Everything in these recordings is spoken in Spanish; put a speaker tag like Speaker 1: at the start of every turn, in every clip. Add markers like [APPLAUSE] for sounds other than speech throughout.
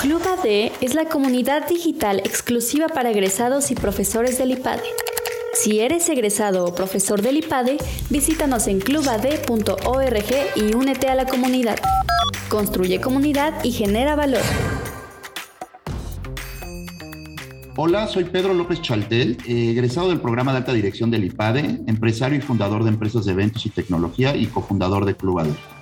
Speaker 1: Club AD es la comunidad digital exclusiva para egresados y profesores del IPADE. Si eres egresado o profesor del IPADE, visítanos en clubad.org y únete a la comunidad. Construye comunidad y genera valor.
Speaker 2: Hola, soy Pedro López Chaltel, egresado del programa de alta dirección del IPADE, empresario y fundador de empresas de eventos y tecnología y cofundador de Club AD.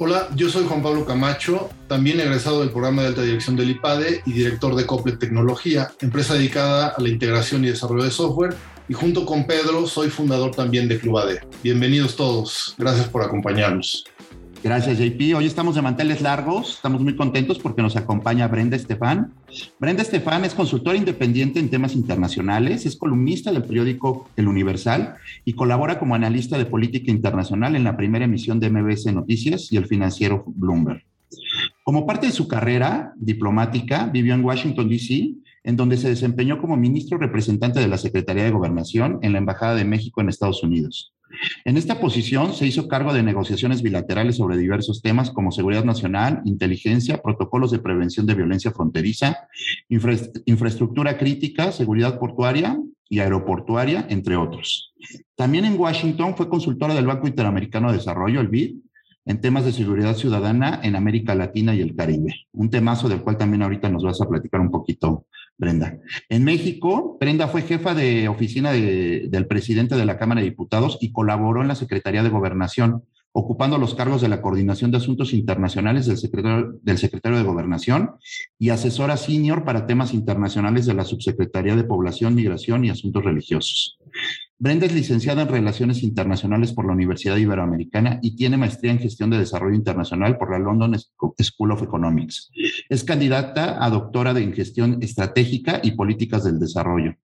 Speaker 3: Hola, yo soy Juan Pablo Camacho, también egresado del programa de alta dirección del IPADE y director de Cople Tecnología, empresa dedicada a la integración y desarrollo de software. Y junto con Pedro soy fundador también de Club AD. Bienvenidos todos, gracias por acompañarnos.
Speaker 2: Gracias, JP. Hoy estamos de manteles largos. Estamos muy contentos porque nos acompaña Brenda Estefan. Brenda Estefan es consultora independiente en temas internacionales, es columnista del periódico El Universal y colabora como analista de política internacional en la primera emisión de MBS Noticias y el financiero Bloomberg. Como parte de su carrera diplomática, vivió en Washington, D.C., en donde se desempeñó como ministro representante de la Secretaría de Gobernación en la Embajada de México en Estados Unidos. En esta posición se hizo cargo de negociaciones bilaterales sobre diversos temas como seguridad nacional, inteligencia, protocolos de prevención de violencia fronteriza, infra infraestructura crítica, seguridad portuaria y aeroportuaria, entre otros. También en Washington fue consultora del Banco Interamericano de Desarrollo, el BID, en temas de seguridad ciudadana en América Latina y el Caribe. Un temazo del cual también ahorita nos vas a platicar un poquito, Brenda. En México, Brenda fue jefa de oficina de, del presidente de la Cámara de Diputados y colaboró en la Secretaría de Gobernación, ocupando los cargos de la coordinación de asuntos internacionales del secretario, del secretario de Gobernación y asesora senior para temas internacionales de la Subsecretaría de Población, Migración y Asuntos Religiosos. Brenda es licenciada en Relaciones Internacionales por la Universidad Iberoamericana y tiene maestría en Gestión de Desarrollo Internacional por la London School of Economics. Es candidata a doctora en Gestión Estratégica y Políticas del Desarrollo.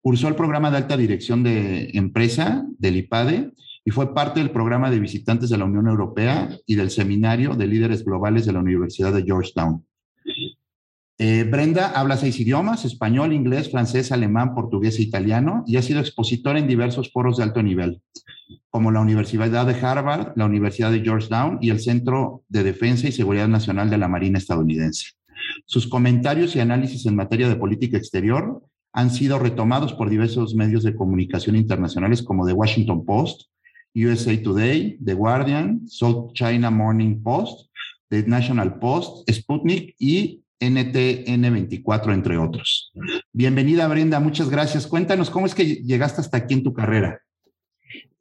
Speaker 2: Cursó el programa de alta dirección de empresa del IPADE y fue parte del programa de visitantes de la Unión Europea y del seminario de líderes globales de la Universidad de Georgetown. Eh, Brenda habla seis idiomas, español, inglés, francés, alemán, portugués e italiano, y ha sido expositora en diversos foros de alto nivel, como la Universidad de Harvard, la Universidad de Georgetown y el Centro de Defensa y Seguridad Nacional de la Marina estadounidense. Sus comentarios y análisis en materia de política exterior han sido retomados por diversos medios de comunicación internacionales como The Washington Post, USA Today, The Guardian, South China Morning Post, The National Post, Sputnik y NTN24, entre otros. Bienvenida, Brenda, muchas gracias. Cuéntanos cómo es que llegaste hasta aquí en tu carrera.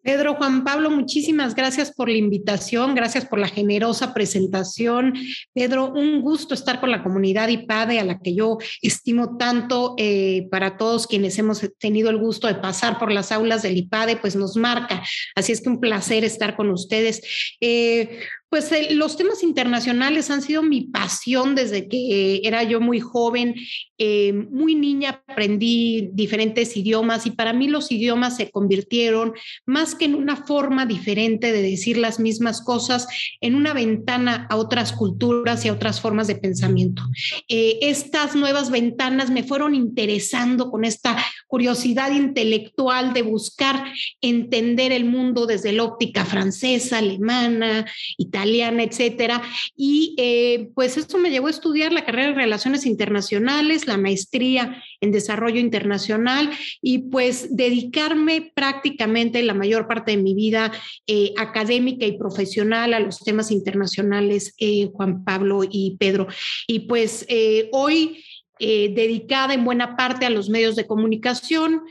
Speaker 4: Pedro Juan Pablo, muchísimas gracias por la invitación, gracias por la generosa presentación. Pedro, un gusto estar con la comunidad IPADE, a la que yo estimo tanto eh, para todos quienes hemos tenido el gusto de pasar por las aulas del IPADE, pues nos marca. Así es que un placer estar con ustedes. Eh, pues eh, los temas internacionales han sido mi pasión desde que era yo muy joven, eh, muy niña aprendí diferentes idiomas y para mí los idiomas se convirtieron más que en una forma diferente de decir las mismas cosas, en una ventana a otras culturas y a otras formas de pensamiento. Eh, estas nuevas ventanas me fueron interesando con esta curiosidad intelectual de buscar entender el mundo desde la óptica francesa, alemana, italiana italiana, etcétera. Y eh, pues eso me llevó a estudiar la carrera de Relaciones Internacionales, la maestría en Desarrollo Internacional y pues dedicarme prácticamente la mayor parte de mi vida eh, académica y profesional a los temas internacionales, eh, Juan Pablo y Pedro. Y pues hoy... dedicada en buena parte a los medios de comunicación,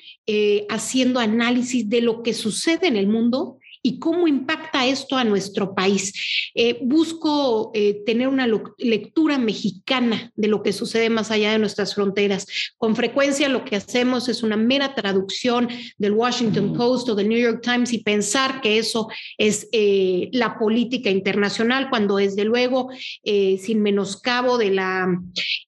Speaker 4: haciendo análisis de lo que sucede en el mundo y cómo impacta esto a nuestro país. Eh, busco eh, tener una lectura mexicana de lo que sucede más allá de nuestras fronteras. Con frecuencia lo que hacemos es una mera traducción del Washington Post o del New York Times y pensar que eso es eh, la política internacional, cuando desde luego, sin menoscabo de la,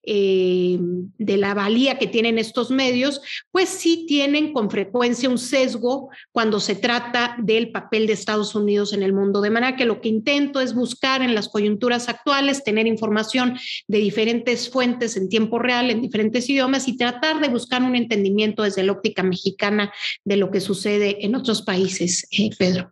Speaker 4: de la valía que tienen estos medios, pues sí tienen con frecuencia un sesgo cuando se trata del papel de Estados Unidos en el mundo. De manera que lo que intento es buscar en las coyunturas actuales, tener información de diferentes fuentes en tiempo real, en diferentes idiomas y tratar de buscar un entendimiento desde la óptica mexicana de lo que sucede en otros países, eh, Pedro.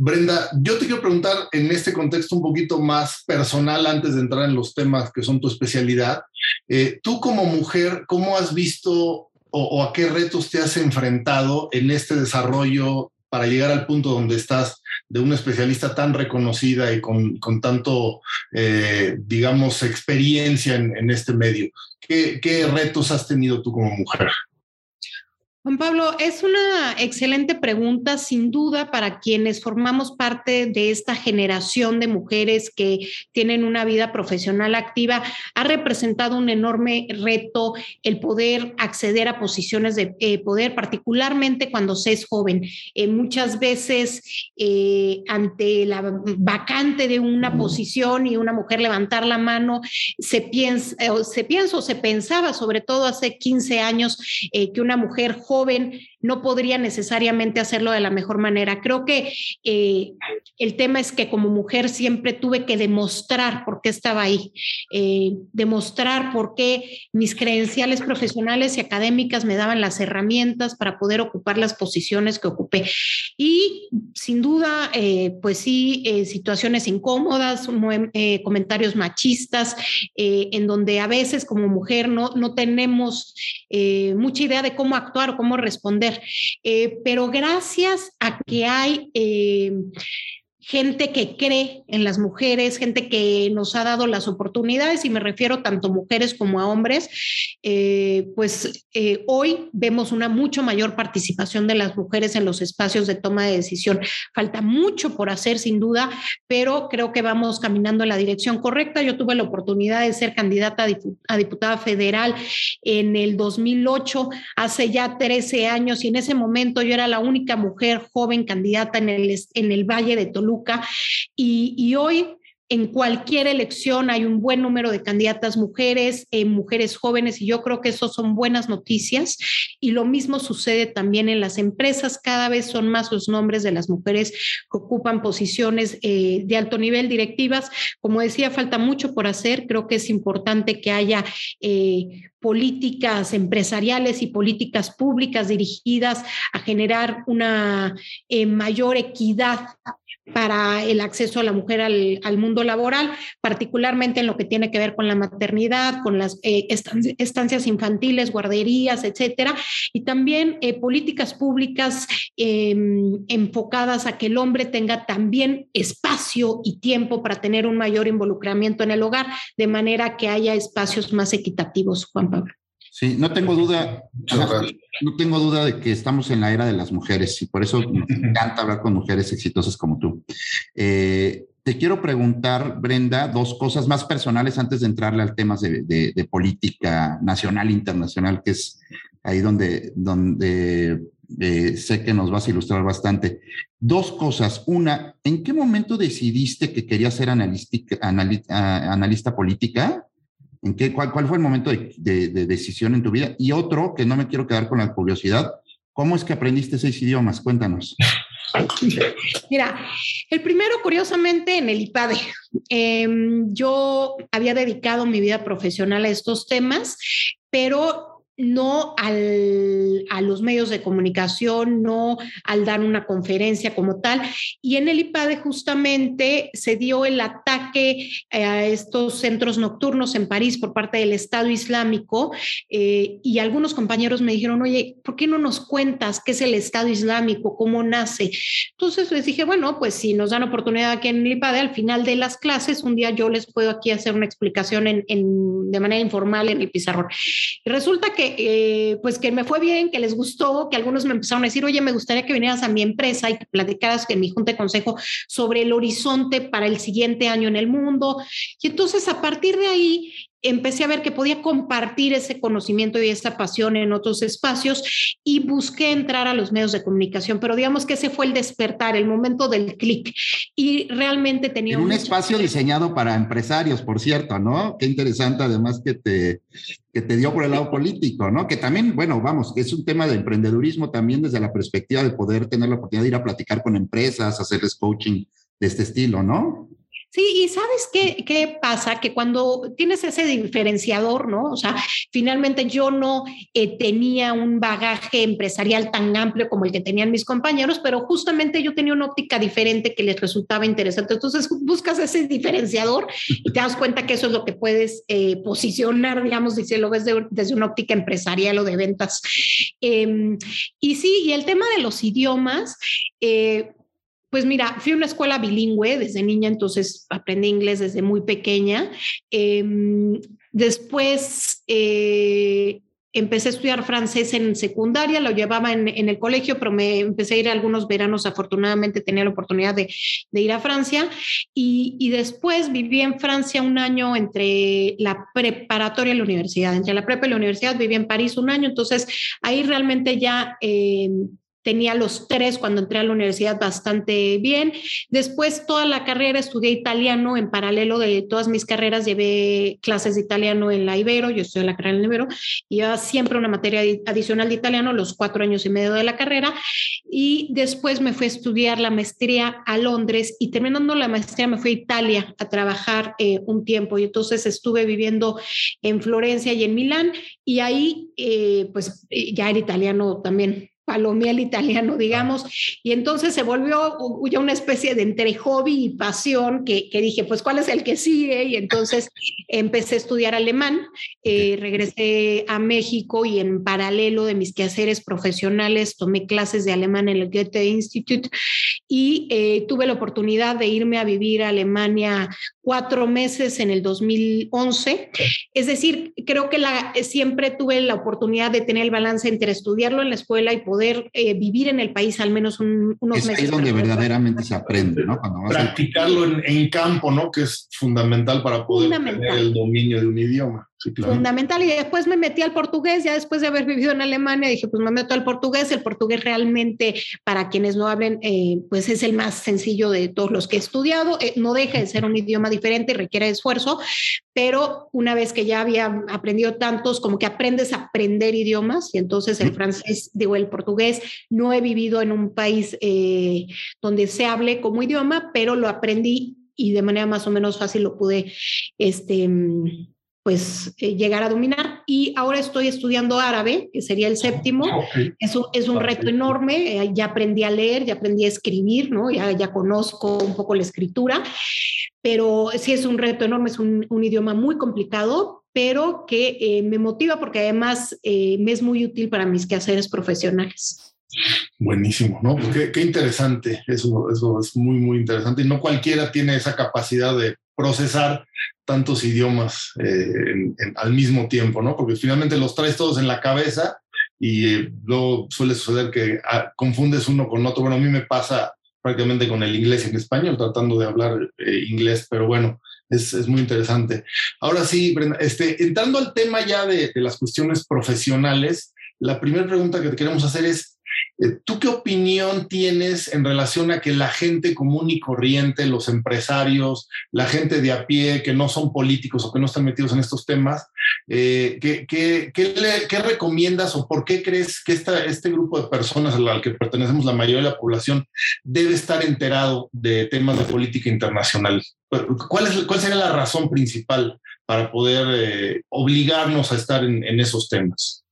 Speaker 3: Brenda, yo te quiero preguntar en este contexto un poquito más personal antes de entrar en los temas que son tu especialidad. Eh, tú como mujer, ¿cómo has visto o, a qué retos te has enfrentado en este desarrollo para llegar al punto donde estás de una especialista tan reconocida y con, tanto, eh, digamos, experiencia en, este medio? ¿Qué retos has tenido tú como mujer?
Speaker 4: Juan Pablo, es una excelente pregunta, sin duda, para quienes formamos parte de esta generación de mujeres que tienen una vida profesional activa. Ha representado un enorme reto el poder acceder a posiciones de eh, poder, particularmente cuando se es joven. Eh, muchas veces, eh, ante la vacante de una posición y una mujer levantar la mano, se piensa, se piensa o se pensaba, sobre todo hace 15 años, que una mujer joven joven no podría necesariamente hacerlo de la mejor manera. Creo que eh, el tema es que como mujer siempre tuve que demostrar por qué estaba ahí, eh, demostrar por qué mis credenciales profesionales y académicas me daban las herramientas para poder ocupar las posiciones que ocupé. Y sin duda, eh, pues sí, situaciones incómodas, comentarios machistas, en donde a veces como mujer no, no tenemos mucha idea de cómo actuar o cómo responder eh, pero gracias a que hay eh, gente que cree en las mujeres, gente que nos ha dado las oportunidades, y me refiero tanto a mujeres como a hombres, eh, pues eh, hoy vemos una mucho mayor participación de las mujeres en los espacios de toma de decisión. Falta mucho por hacer, sin duda, pero creo que vamos caminando en la dirección correcta. Yo tuve la oportunidad de ser candidata a diputada federal en el 2008, hace ya 13 años, y en ese momento yo era la única mujer joven candidata en el, en el Valle de Toluca y, hoy en cualquier elección hay un buen número de candidatas mujeres, eh, mujeres jóvenes, y yo creo que eso son buenas noticias. Y lo mismo sucede también en las empresas. Cada vez son más los nombres de las mujeres que ocupan posiciones eh, de alto nivel directivas. Como decía, falta mucho por hacer. Creo que es importante que haya eh, políticas empresariales y políticas públicas dirigidas a generar una mayor equidad para el acceso a la mujer al, mundo laboral, particularmente en lo que tiene que ver con la maternidad, con las eh, estancias infantiles, guarderías, etcétera, y también eh, políticas públicas em, enfocadas a que el hombre tenga también espacio y tiempo para tener un mayor involucramiento en el hogar, de manera que haya espacios más equitativos, Juan Pablo.
Speaker 2: Sí, no tengo duda, no tengo duda de que estamos en la era de las mujeres y por eso me encanta hablar con mujeres exitosas como tú. Eh, te quiero preguntar, Brenda, dos cosas más personales antes de entrarle al tema de, política nacional e internacional, que es ahí donde, donde eh, sé que nos vas a ilustrar bastante. Dos cosas. Una, ¿en qué momento decidiste que querías ser analista política? ¿En qué, cuál, cuál, fue el momento de, decisión en tu vida? Y otro, que no me quiero quedar con la curiosidad, ¿cómo es que aprendiste seis idiomas? Cuéntanos. [LAUGHS]
Speaker 4: Mira, el primero, curiosamente, en el IPADE. Em, yo había dedicado mi vida profesional a estos temas, pero no al, a los medios de comunicación, no al dar una conferencia como tal. Y en el IPADE justamente se dio el ataque a estos centros nocturnos en París por parte del Estado Islámico eh, y algunos compañeros me dijeron, oye, ¿por qué no nos cuentas qué es el Estado Islámico, cómo nace? Entonces les dije, bueno, pues si nos dan oportunidad aquí en el IPADE, al final de las clases, un día yo les puedo aquí hacer una explicación en, de manera informal en el pizarrón. Y resulta que eh, pues que me fue bien, que les gustó, que algunos me empezaron a decir, oye, me gustaría que vinieras a mi empresa y que platicaras en mi junta de consejo sobre el horizonte para el siguiente año en el mundo. Y entonces a partir de ahí empecé a ver que podía compartir ese conocimiento y esa pasión en otros espacios y busqué entrar a los medios de comunicación, pero digamos que ese fue el despertar, el momento del clic y realmente tenía...
Speaker 2: En un espacio diseñado para empresarios, por cierto, ¿no? Qué interesante además que te, que te dio por el lado político, ¿no? Que también, bueno, vamos, es un tema de emprendedurismo también desde la perspectiva de poder tener la oportunidad de ir a platicar con empresas, hacerles coaching de este estilo, ¿no?
Speaker 4: Sí, y sabes qué, qué, pasa? Que cuando tienes ese diferenciador, ¿no? O sea, finalmente yo no eh, tenía un bagaje empresarial tan amplio como el que tenían mis compañeros, pero justamente yo tenía una óptica diferente que les resultaba interesante. Entonces [LAUGHS] buscas ese diferenciador y te das cuenta que eso es lo que puedes eh, posicionar, digamos, si lo ves desde una óptica empresarial o de ventas. Em, y sí, y el tema de los idiomas, eh, pues mira, fui a una escuela bilingüe desde niña, entonces aprendí inglés desde muy pequeña. Em, después eh, empecé a estudiar francés en secundaria, lo llevaba en, el colegio, pero me empecé a ir algunos veranos, afortunadamente tenía la oportunidad de, ir a Francia. Y, y, después viví en Francia un año entre la preparatoria y la universidad. Entre la prepa y la universidad viví en París un año, entonces ahí realmente ya... Eh, tenía los tres cuando entré a la universidad bastante bien. Después toda la carrera estudié italiano en paralelo de todas mis carreras, llevé clases de italiano en la Ibero, yo estudié la carrera en la Ibero, y siempre una materia adicional de italiano los cuatro años y medio de la carrera. Y después me fui a estudiar la maestría a Londres y terminando la maestría me fui a Italia a trabajar eh, un tiempo y entonces estuve viviendo en Florencia y en Milán y ahí eh, pues eh, ya era italiano también palomial italiano, digamos, y entonces se volvió ya una especie de entre hobby y pasión que, dije, pues, ¿cuál es el que sigue? Y entonces [LAUGHS] empecé a estudiar alemán, eh, regresé a México y en paralelo de mis quehaceres profesionales tomé clases de alemán en el Goethe Institute y eh, tuve la oportunidad de irme a vivir a Alemania cuatro meses en el 2011. Es decir, creo que la, siempre tuve la oportunidad de tener el balance entre estudiarlo en la escuela y poder eh, vivir en el país al menos unos meses.
Speaker 2: Es donde verdaderamente se aprende, ¿no?
Speaker 3: Practicarlo en, campo, ¿no? Que es fundamental para poder tener el dominio de un idioma.
Speaker 4: Fundamental. Y después me metí al portugués, ya después de haber vivido en Alemania, dije, pues me meto al portugués. El portugués realmente, para quienes no hablen, eh, pues es el más sencillo de todos los que he estudiado. Eh, no deja de ser un idioma diferente, requiere esfuerzo, pero una vez que ya había aprendido tantos, como que aprendes a aprender idiomas. Y entonces el francés, digo, el portugués, no he vivido en un país eh, donde se hable como idioma, pero lo aprendí y de manera más o menos fácil lo pude, este pues eh, llegar a dominar. Y ahora estoy estudiando árabe, que sería el séptimo. Ah, es, un, es un reto enorme. Eh, ya aprendí a leer, ya aprendí a escribir, ¿no? Ya, ya conozco un poco la escritura, pero sí es un reto enorme, es un, un idioma muy complicado, pero que eh, me motiva porque además me es muy útil para mis quehaceres profesionales.
Speaker 3: Buenísimo, ¿no? Qué, qué, interesante, eso, eso es muy, muy interesante. Y no cualquiera tiene esa capacidad de procesar tantos idiomas eh, al mismo tiempo, ¿no? Porque finalmente los traes todos en la cabeza y eh, luego suele suceder que ah, confundes uno con otro. Bueno, a mí me pasa prácticamente con el inglés y el español, tratando de hablar eh, inglés, pero bueno, es, es, muy interesante. Ahora sí, Brenda, este, entrando al tema ya de, de las cuestiones profesionales, la primera pregunta que te queremos hacer es, ¿Tú qué opinión tienes en relación a que la gente común y corriente, los empresarios, la gente de a pie que no son políticos o que no están metidos en estos temas, eh, ¿qué, recomiendas o por qué crees que este grupo de personas al que pertenecemos la mayoría de la población debe estar enterado de temas de política internacional? ¿Cuál, es, cuál sería la razón principal para poder eh, obligarnos a estar en esos temas?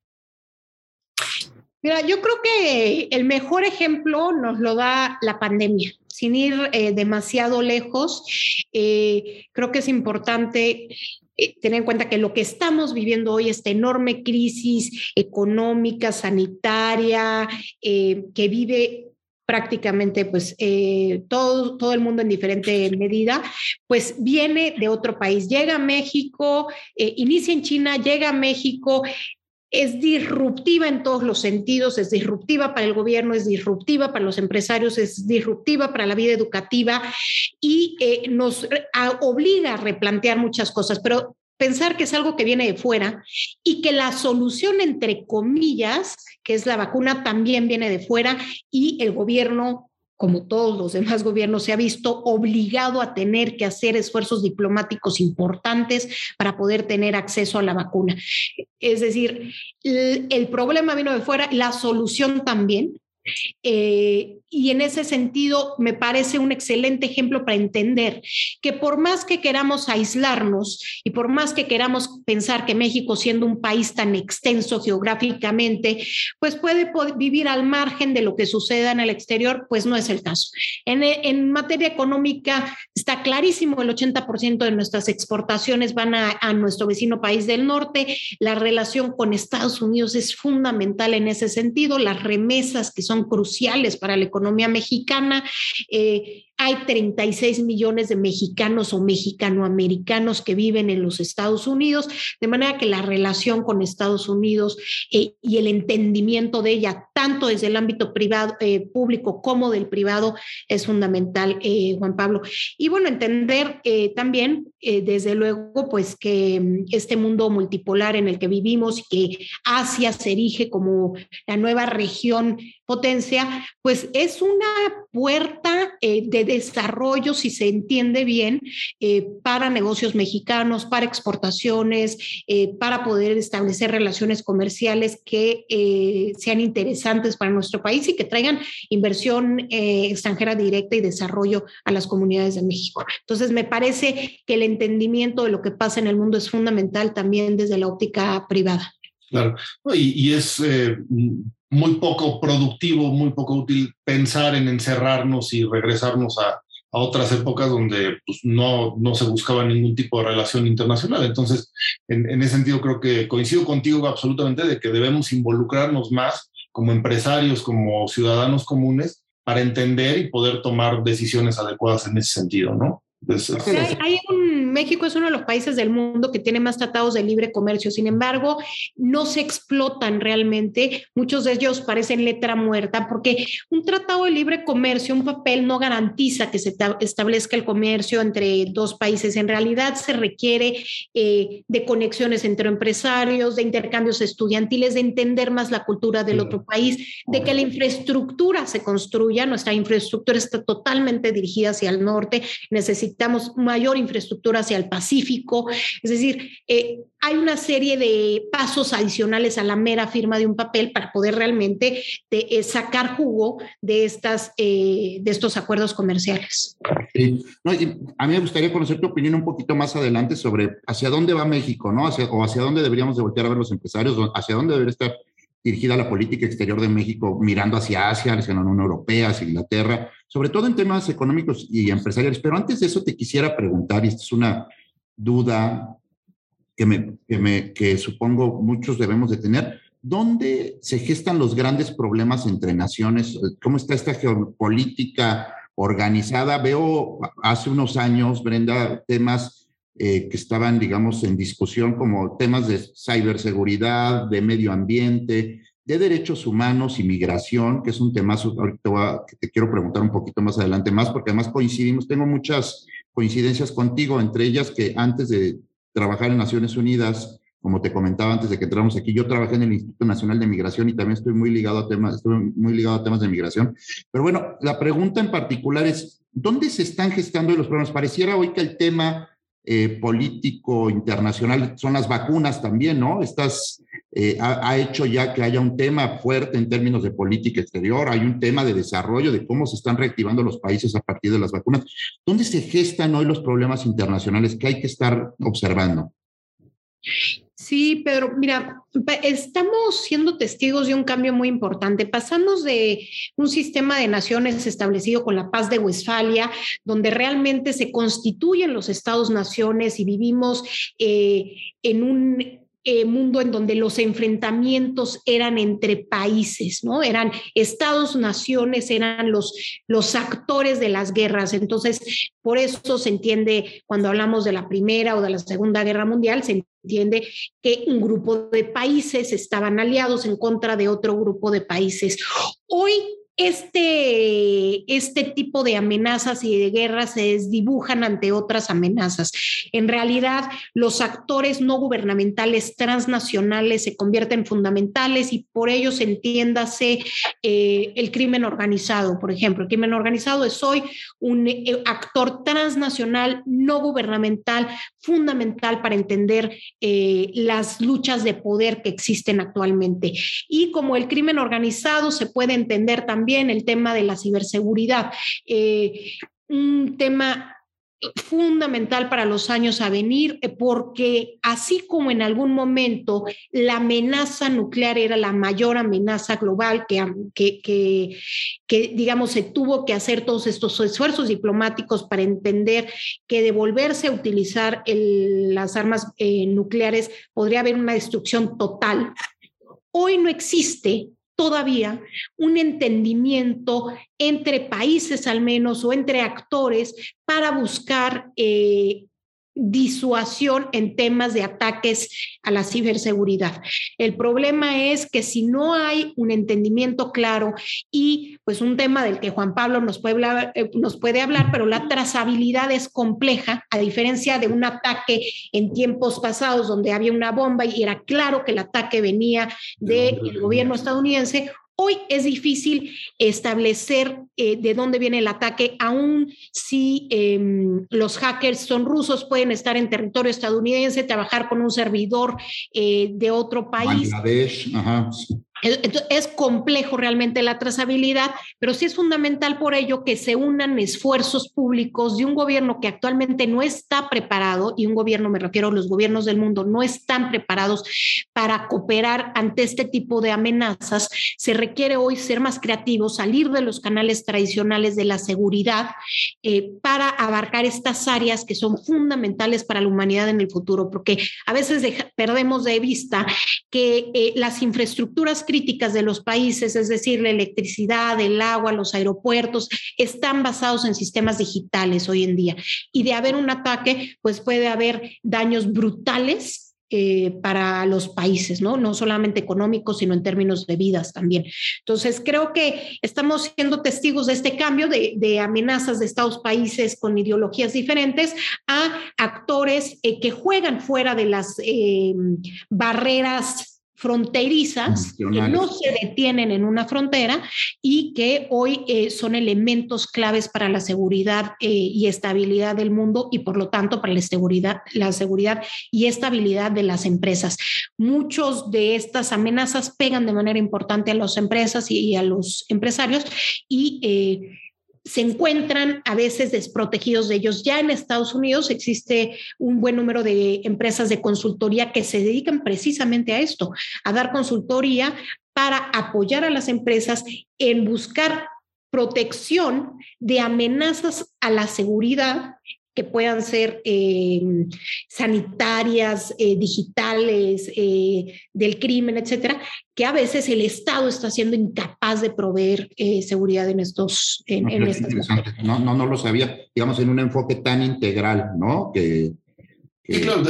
Speaker 4: Mira, yo creo que el mejor ejemplo nos lo da la pandemia. Sin ir eh, demasiado lejos, eh, creo que es importante eh, tener en cuenta que lo que estamos viviendo hoy, esta enorme crisis económica, sanitaria, que vive prácticamente pues todo, todo el mundo en diferente medida, pues viene de otro país, llega a México, inicia en China, llega a México, es disruptiva en todos los sentidos, es disruptiva para el gobierno, es disruptiva para los empresarios, es disruptiva para la vida educativa y eh, nos obliga a replantear muchas cosas, pero pensar que es algo que viene de fuera y que la solución, entre comillas, que es la vacuna, también viene de fuera y el gobierno como todos los demás gobiernos, se ha visto obligado a tener que hacer esfuerzos diplomáticos importantes para poder tener acceso a la vacuna. Es decir, el, problema vino de fuera, la solución también. Eh, y en ese sentido me parece un excelente ejemplo para entender que por más que queramos aislarnos y por más que queramos pensar que México siendo un país tan extenso geográficamente, pues puede vivir al margen de lo que suceda en el exterior, pues no es el caso. En, en materia económica está clarísimo, el 80% de nuestras exportaciones van a, a nuestro vecino país del norte, la relación con Estados Unidos es fundamental en ese sentido, las remesas que son cruciales para la economía mexicana. Eh, hay 36 millones de mexicanos o mexicanoamericanos que viven en los Estados Unidos, de manera que la relación con Estados Unidos eh, y el entendimiento de ella, tanto desde el ámbito privado, eh, público como del privado, es fundamental, Juan Pablo. Y bueno, entender también, desde luego, pues que mm, este mundo multipolar en el que vivimos, que Asia se erige como la nueva región potencia, pues es una puerta eh, de desarrollo, si se entiende bien, eh, para negocios mexicanos, para exportaciones, eh, para poder establecer relaciones comerciales que sean interesantes para nuestro país y que traigan inversión extranjera directa y desarrollo a las comunidades de México. Entonces, me parece que el entendimiento de lo que pasa en el mundo es fundamental también desde la óptica privada.
Speaker 3: Claro, y, es muy poco productivo, muy poco útil pensar en encerrarnos y regresarnos a, a otras épocas donde pues, no, no se buscaba ningún tipo de relación internacional. Entonces, en, en, ese sentido, creo que coincido contigo absolutamente de que debemos involucrarnos más como empresarios, como ciudadanos comunes, para entender y poder tomar decisiones adecuadas en ese sentido, ¿no?
Speaker 4: Hay, un, México es uno de los países del mundo que tiene más tratados de libre comercio, sin embargo, no se explotan realmente, muchos de ellos parecen letra muerta, porque un tratado de libre comercio, un papel no garantiza que se establezca el comercio entre dos países, en realidad se requiere eh, de conexiones entre empresarios, de intercambios estudiantiles, de entender más la cultura del otro país, de que la infraestructura se construya, nuestra infraestructura está totalmente dirigida hacia el norte, necesitamos necesitamos mayor infraestructura hacia el Pacífico. Es decir, eh, hay una serie de pasos adicionales a la mera firma de un papel para poder realmente eh, sacar jugo de, estas, eh, de estos acuerdos comerciales.
Speaker 2: a mí me gustaría conocer tu opinión un poquito más adelante sobre hacia dónde va México, ¿no? O hacia dónde deberíamos de voltear a ver los empresarios, hacia dónde debería estar dirigida la política exterior de México, mirando hacia Asia, hacia la Unión Europea, hacia Inglaterra, sobre todo en temas económicos y empresariales. Pero antes de eso te quisiera preguntar, y esta es una duda que, que, me, que supongo muchos debemos de tener, ¿dónde se gestan los grandes problemas entre naciones? ¿Cómo está esta geopolítica organizada? Veo hace unos años, Brenda, temas eh, que estaban, digamos, en discusión como temas de ciberseguridad, de medio ambiente, de derechos humanos y migración, que es un tema, ahorita que te quiero preguntar un poquito más adelante más, porque además coincidimos, tengo muchas coincidencias contigo, entre ellas que antes de trabajar en Naciones Unidas, como te comentaba antes de que entramos aquí, yo trabajé en el Instituto Nacional de Migración y también estoy muy ligado a temas, estoy muy ligado a temas de migración. Pero bueno, la pregunta en particular es, ¿dónde se están gestando los problemas? Pareciera hoy que el tema eh, político internacional son las vacunas también, ¿no? Estas eh, ha, hecho ya que haya un tema fuerte en términos de política exterior, hay un tema de desarrollo de cómo se están reactivando los países a partir de las vacunas. ¿Dónde se gestan hoy los problemas internacionales que hay que estar observando?
Speaker 4: Sí, Pedro, mira, estamos siendo testigos de un cambio muy importante. Pasamos de un sistema de naciones establecido con la paz de Westfalia, donde realmente se constituyen los estados-naciones y vivimos eh, en un eh, mundo en donde los enfrentamientos eran entre países, ¿no? Eran estados, naciones, eran los, los actores de las guerras. Entonces, por eso se entiende cuando hablamos de la Primera o de la Segunda Guerra Mundial, se entiende que un grupo de países estaban aliados en contra de otro grupo de países. Hoy este, este tipo de amenazas y de guerras se desdibujan ante otras amenazas. En realidad, los actores no gubernamentales transnacionales se convierten fundamentales y por ello se entiéndase eh, el crimen organizado, por ejemplo. El crimen organizado es hoy un eh, actor transnacional no gubernamental fundamental para entender eh, las luchas de poder que existen actualmente. Y como el crimen organizado se puede entender también el tema de la ciberseguridad. un tema fundamental para los años a venir, eh, porque así como en algún momento la amenaza nuclear era la mayor amenaza global que, que, que, digamos, se tuvo que hacer todos estos esfuerzos diplomáticos para entender que de volverse a utilizar las armas eh, nucleares podría haber una destrucción total. Hoy no existe todavía un entendimiento entre países al menos o entre actores para buscar eh, disuasión en temas de ataques a la ciberseguridad. El problema es que si no hay un entendimiento claro y pues un tema del que Juan Pablo nos puede hablar, eh, nos puede hablar pero la trazabilidad es compleja, a diferencia de un ataque en tiempos pasados donde había una bomba y era claro que el ataque venía del gobierno estadounidense, Hoy es difícil establecer eh, de dónde viene el ataque, aun si em, los hackers son rusos, pueden estar en territorio estadounidense, trabajar con un servidor eh, de otro país. Bangladesh, ajá. Es complejo realmente la trazabilidad, pero sí es fundamental por ello que se unan esfuerzos públicos de un gobierno que actualmente no está preparado, y un gobierno, me refiero a los gobiernos del mundo, no están preparados para cooperar ante este tipo de amenazas. Se requiere hoy ser más creativos, salir de los canales tradicionales de la seguridad eh, para abarcar estas áreas que son fundamentales para la humanidad en el futuro, porque a veces perdemos de vista que eh, las infraestructuras críticas de los países, es decir, la electricidad, el agua, los aeropuertos, están basados en sistemas digitales hoy en día. Y de haber un ataque, pues puede haber daños brutales eh, para los países, ¿no? No solamente económicos, sino en términos de vidas también. Entonces, creo que estamos siendo testigos de este cambio de, amenazas de Estados países con ideologías diferentes a actores eh, que juegan fuera de las eh, barreras fronterizas que no se detienen en una frontera y que hoy eh, son elementos claves para la seguridad eh, y estabilidad del mundo y por lo tanto para la seguridad, la seguridad y estabilidad de las empresas. Muchos de estas amenazas pegan de manera importante a las empresas y, a los empresarios y eh, se encuentran a veces desprotegidos de ellos. Ya en Estados Unidos existe un buen número de empresas de consultoría que se dedican precisamente a esto, a dar consultoría para apoyar a las empresas en buscar protección de amenazas a la seguridad que puedan ser eh, sanitarias, eh, digitales, eh, del crimen, etcétera, que a veces el Estado está siendo incapaz de proveer seguridad en estos. En,
Speaker 2: no, no, no, lo sabía, digamos, en un enfoque tan integral, ¿no? Que,
Speaker 3: claro,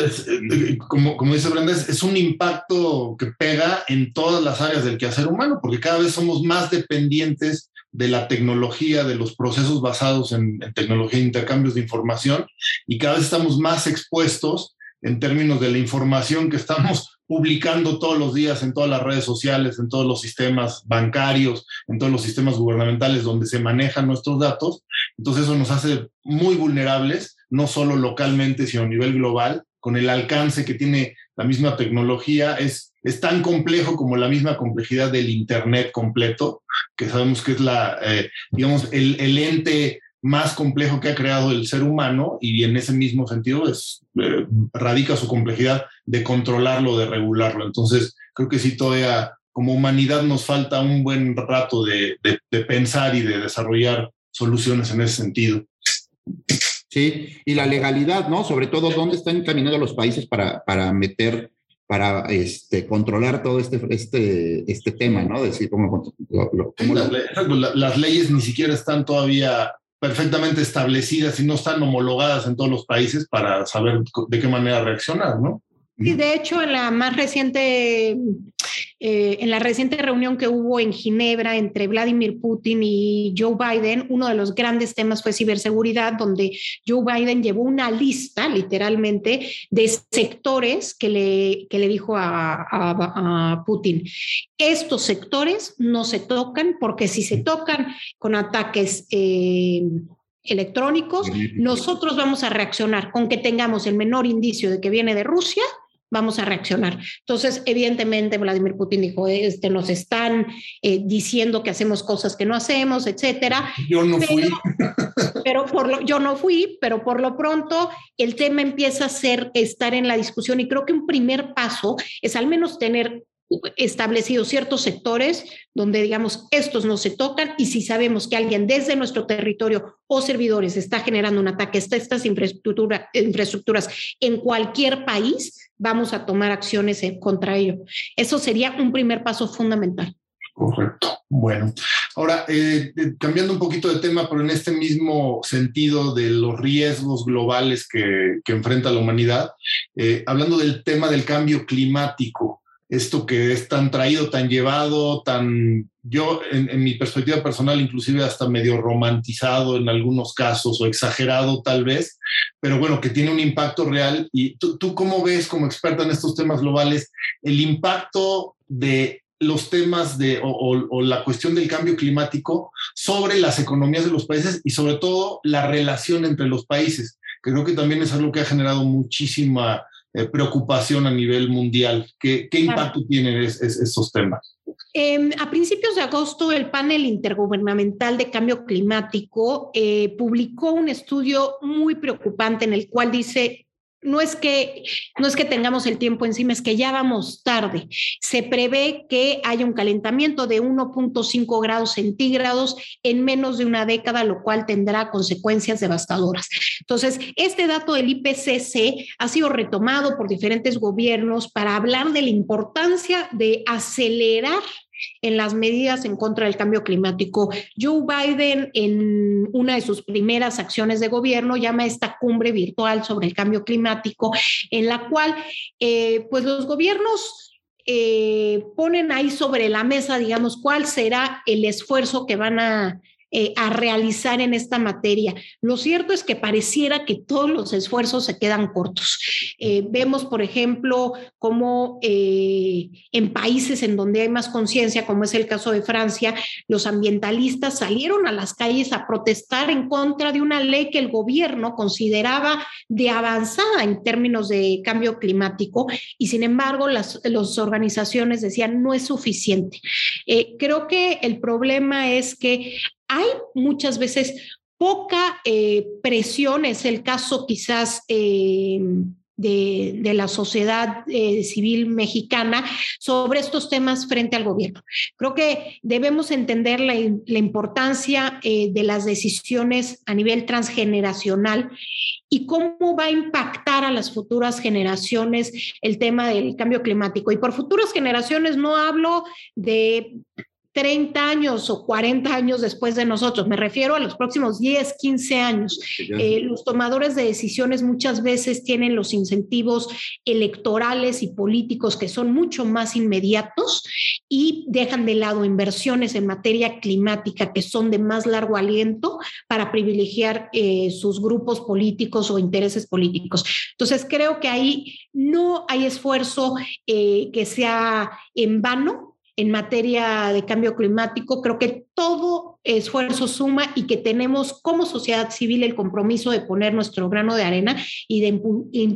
Speaker 3: como, como dice Brenda, es, un impacto que pega en todas las áreas del quehacer humano, porque cada vez somos más dependientes de la tecnología, de los procesos basados en, tecnología e intercambios de información, y cada vez estamos más expuestos en términos de la información que estamos [LAUGHS] publicando todos los días en todas las redes sociales, en todos los sistemas bancarios, en todos los sistemas gubernamentales donde se manejan nuestros datos. Entonces eso nos hace muy vulnerables, no solo localmente, sino a nivel global, con el alcance que tiene la misma tecnología. Es, es tan complejo como la misma complejidad del Internet completo que sabemos que es la, eh, digamos, el, el, ente más complejo que ha creado el ser humano y en ese mismo sentido eh, radica su complejidad de controlarlo, de regularlo. Entonces, creo que sí todavía como humanidad nos falta un buen rato de, de, pensar y de desarrollar soluciones en ese sentido.
Speaker 2: Sí, y la legalidad, ¿no? Sobre todo, ¿dónde están caminando los países para, para meter para este, controlar todo este, este, este tema, ¿no? Decir cómo,
Speaker 3: las, leyes ni siquiera están todavía perfectamente establecidas y no están homologadas en todos los países para saber de qué manera reaccionar, ¿no?
Speaker 4: Sí, de hecho, en la más reciente eh, en la reciente reunión que hubo en Ginebra entre Vladimir Putin y Joe Biden, uno de los grandes temas fue ciberseguridad, donde Joe Biden llevó una lista, literalmente, de sectores que le, que le dijo a, a Putin. Estos sectores no se tocan porque si se tocan con ataques... Eh, electrónicos, nosotros vamos a reaccionar con que tengamos el menor indicio de que viene de Rusia, vamos a reaccionar. Entonces, evidentemente, Vladimir Putin dijo, este, nos están eh, diciendo que hacemos cosas que no hacemos, etcétera.
Speaker 3: Yo no fui.
Speaker 4: Pero por lo, yo no fui, pero por lo pronto el tema empieza a ser estar en la discusión y creo que un primer paso es al menos tener establecidos ciertos sectores donde digamos estos no se tocan y si sabemos que alguien desde nuestro territorio o servidores está generando un ataque a estas infraestructura, infraestructuras en cualquier país, vamos a tomar acciones contra ello. Eso sería un primer paso fundamental.
Speaker 3: Correcto. Bueno, ahora eh, eh, cambiando un poquito de tema, pero en este mismo sentido de los riesgos globales que, que enfrenta la humanidad, eh, hablando del tema del cambio climático, esto que es tan traído, tan llevado, tan, yo en, mi perspectiva personal, inclusive hasta medio romantizado en algunos casos o exagerado tal vez, pero bueno, que tiene un impacto real. ¿Y tú, tú cómo ves como experta en estos temas globales el impacto de los temas de, o, la cuestión del cambio climático sobre las economías de los países y sobre todo la relación entre los países, creo que también es algo que ha generado muchísima eh, preocupación a nivel mundial. ¿Qué, qué impacto tienen esos temas?
Speaker 4: Eh, a principios de agosto, el panel intergubernamental de cambio climático eh, publicó un estudio muy preocupante en el cual dice no es que no es que tengamos el tiempo encima, es que ya vamos tarde. Se prevé que haya un calentamiento de 1.5 grados centígrados en menos de una década, lo cual tendrá consecuencias devastadoras. Entonces, este dato del IPCC ha sido retomado por diferentes gobiernos para hablar de la importancia de acelerar en las medidas en contra del cambio climático. Joe Biden, en una de sus primeras acciones de gobierno, llama esta cumbre virtual sobre el cambio climático, en la cual, eh, pues los gobiernos eh, ponen ahí sobre la mesa, digamos, cuál será el esfuerzo que van a eh, a realizar en esta materia. Lo cierto es que pareciera que todos los esfuerzos se quedan cortos. Eh, vemos, por ejemplo, cómo eh, en países en donde hay más conciencia, como es el caso de Francia, los ambientalistas salieron a las calles a protestar en contra de una ley que el gobierno consideraba de avanzada en términos de cambio climático y sin embargo las, las organizaciones decían no es suficiente. creo que el problema es que hay muchas veces poca eh, presión, es el caso quizás eh, de, la sociedad eh, civil mexicana sobre estos temas frente al gobierno. Creo que debemos entender la, la importancia de las decisiones a nivel transgeneracional y cómo va a impactar a las futuras generaciones el tema del cambio climático. Y por futuras generaciones no hablo de 30 años o 40 años después de nosotros, me refiero a los próximos 10, 15 años. Eh, los tomadores de decisiones muchas veces tienen los incentivos electorales y políticos que son mucho más inmediatos y dejan de lado inversiones en materia climática que son de más largo aliento para privilegiar eh, sus grupos políticos o intereses políticos. Entonces, creo que ahí no hay esfuerzo eh, que sea en vano en materia de cambio climático. Creo que todo esfuerzo suma y que tenemos como sociedad civil el compromiso de poner nuestro grano de arena y de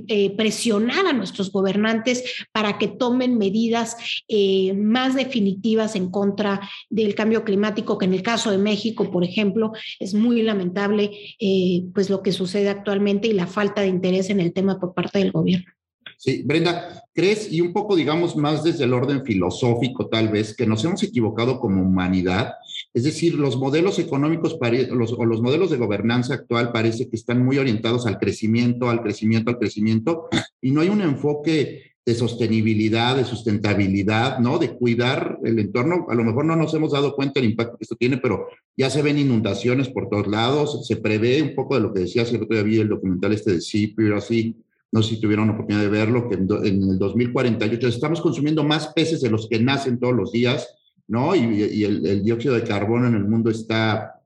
Speaker 4: eh, presionar a nuestros gobernantes para que tomen medidas eh, más definitivas en contra del cambio climático, que en el caso de México, por ejemplo, es muy lamentable eh, pues lo que sucede actualmente y la falta de interés en el tema por parte del gobierno.
Speaker 2: Sí, Brenda, ¿crees, y un poco, digamos, más desde el orden filosófico tal vez, que nos hemos equivocado como humanidad? Es decir, los modelos económicos los, o los modelos de gobernanza actual parece que están muy orientados al crecimiento, al crecimiento, al crecimiento, y no hay un enfoque de sostenibilidad, de sustentabilidad, ¿no? De cuidar el entorno. A lo mejor no nos hemos dado cuenta del impacto que esto tiene, pero ya se ven inundaciones por todos lados. Se prevé un poco de lo que decía, cierto, había el documental este de pero así, no sé si tuvieron oportunidad de verlo, que en, el 2048 estamos consumiendo más peces de los que nacen todos los días, ¿no? Y, el, dióxido de carbono en el mundo está,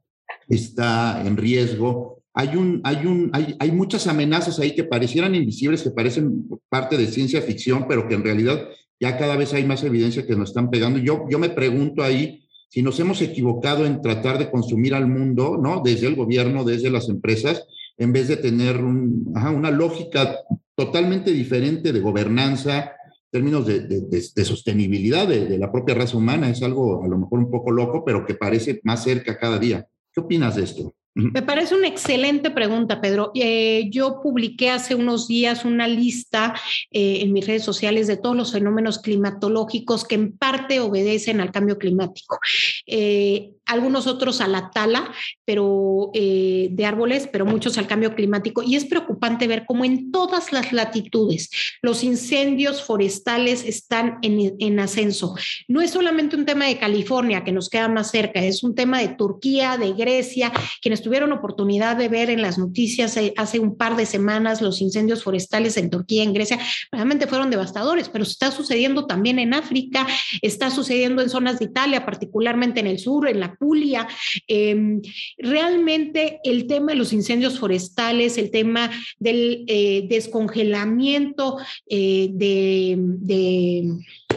Speaker 2: está en riesgo. Hay, un, hay, un, hay, hay muchas amenazas ahí que parecieran invisibles, que parecen parte de ciencia ficción, pero que en realidad ya cada vez hay más evidencia que nos están pegando. Yo, yo me pregunto ahí si nos hemos equivocado en tratar de consumir al mundo, ¿no? Desde el gobierno, desde las empresas, en vez de tener una lógica totalmente diferente de gobernanza, términos de, sostenibilidad de, la propia raza humana. Es algo a lo mejor un poco loco, pero que parece más cerca cada día. ¿Qué opinas de esto?
Speaker 4: Me parece una excelente pregunta, Pedro. Eh, yo publiqué hace unos días una lista eh, en mis redes sociales de todos los fenómenos climatológicos que en parte obedecen al cambio climático. Eh, algunos otros a la tala pero, de árboles, pero muchos al cambio climático. Y es preocupante ver cómo en todas las latitudes los incendios forestales están en ascenso. No es solamente un tema de California, que nos queda más cerca, es un tema de Turquía, de Grecia, quienes tuvieron oportunidad de ver en las noticias eh, hace un par de semanas los incendios forestales en Turquía, en Grecia, realmente fueron devastadores, pero está sucediendo también en África, está sucediendo en zonas de Italia, particularmente en el sur, en la Julia. Em, realmente el tema de los incendios forestales, el tema del eh, descongelamiento eh, de,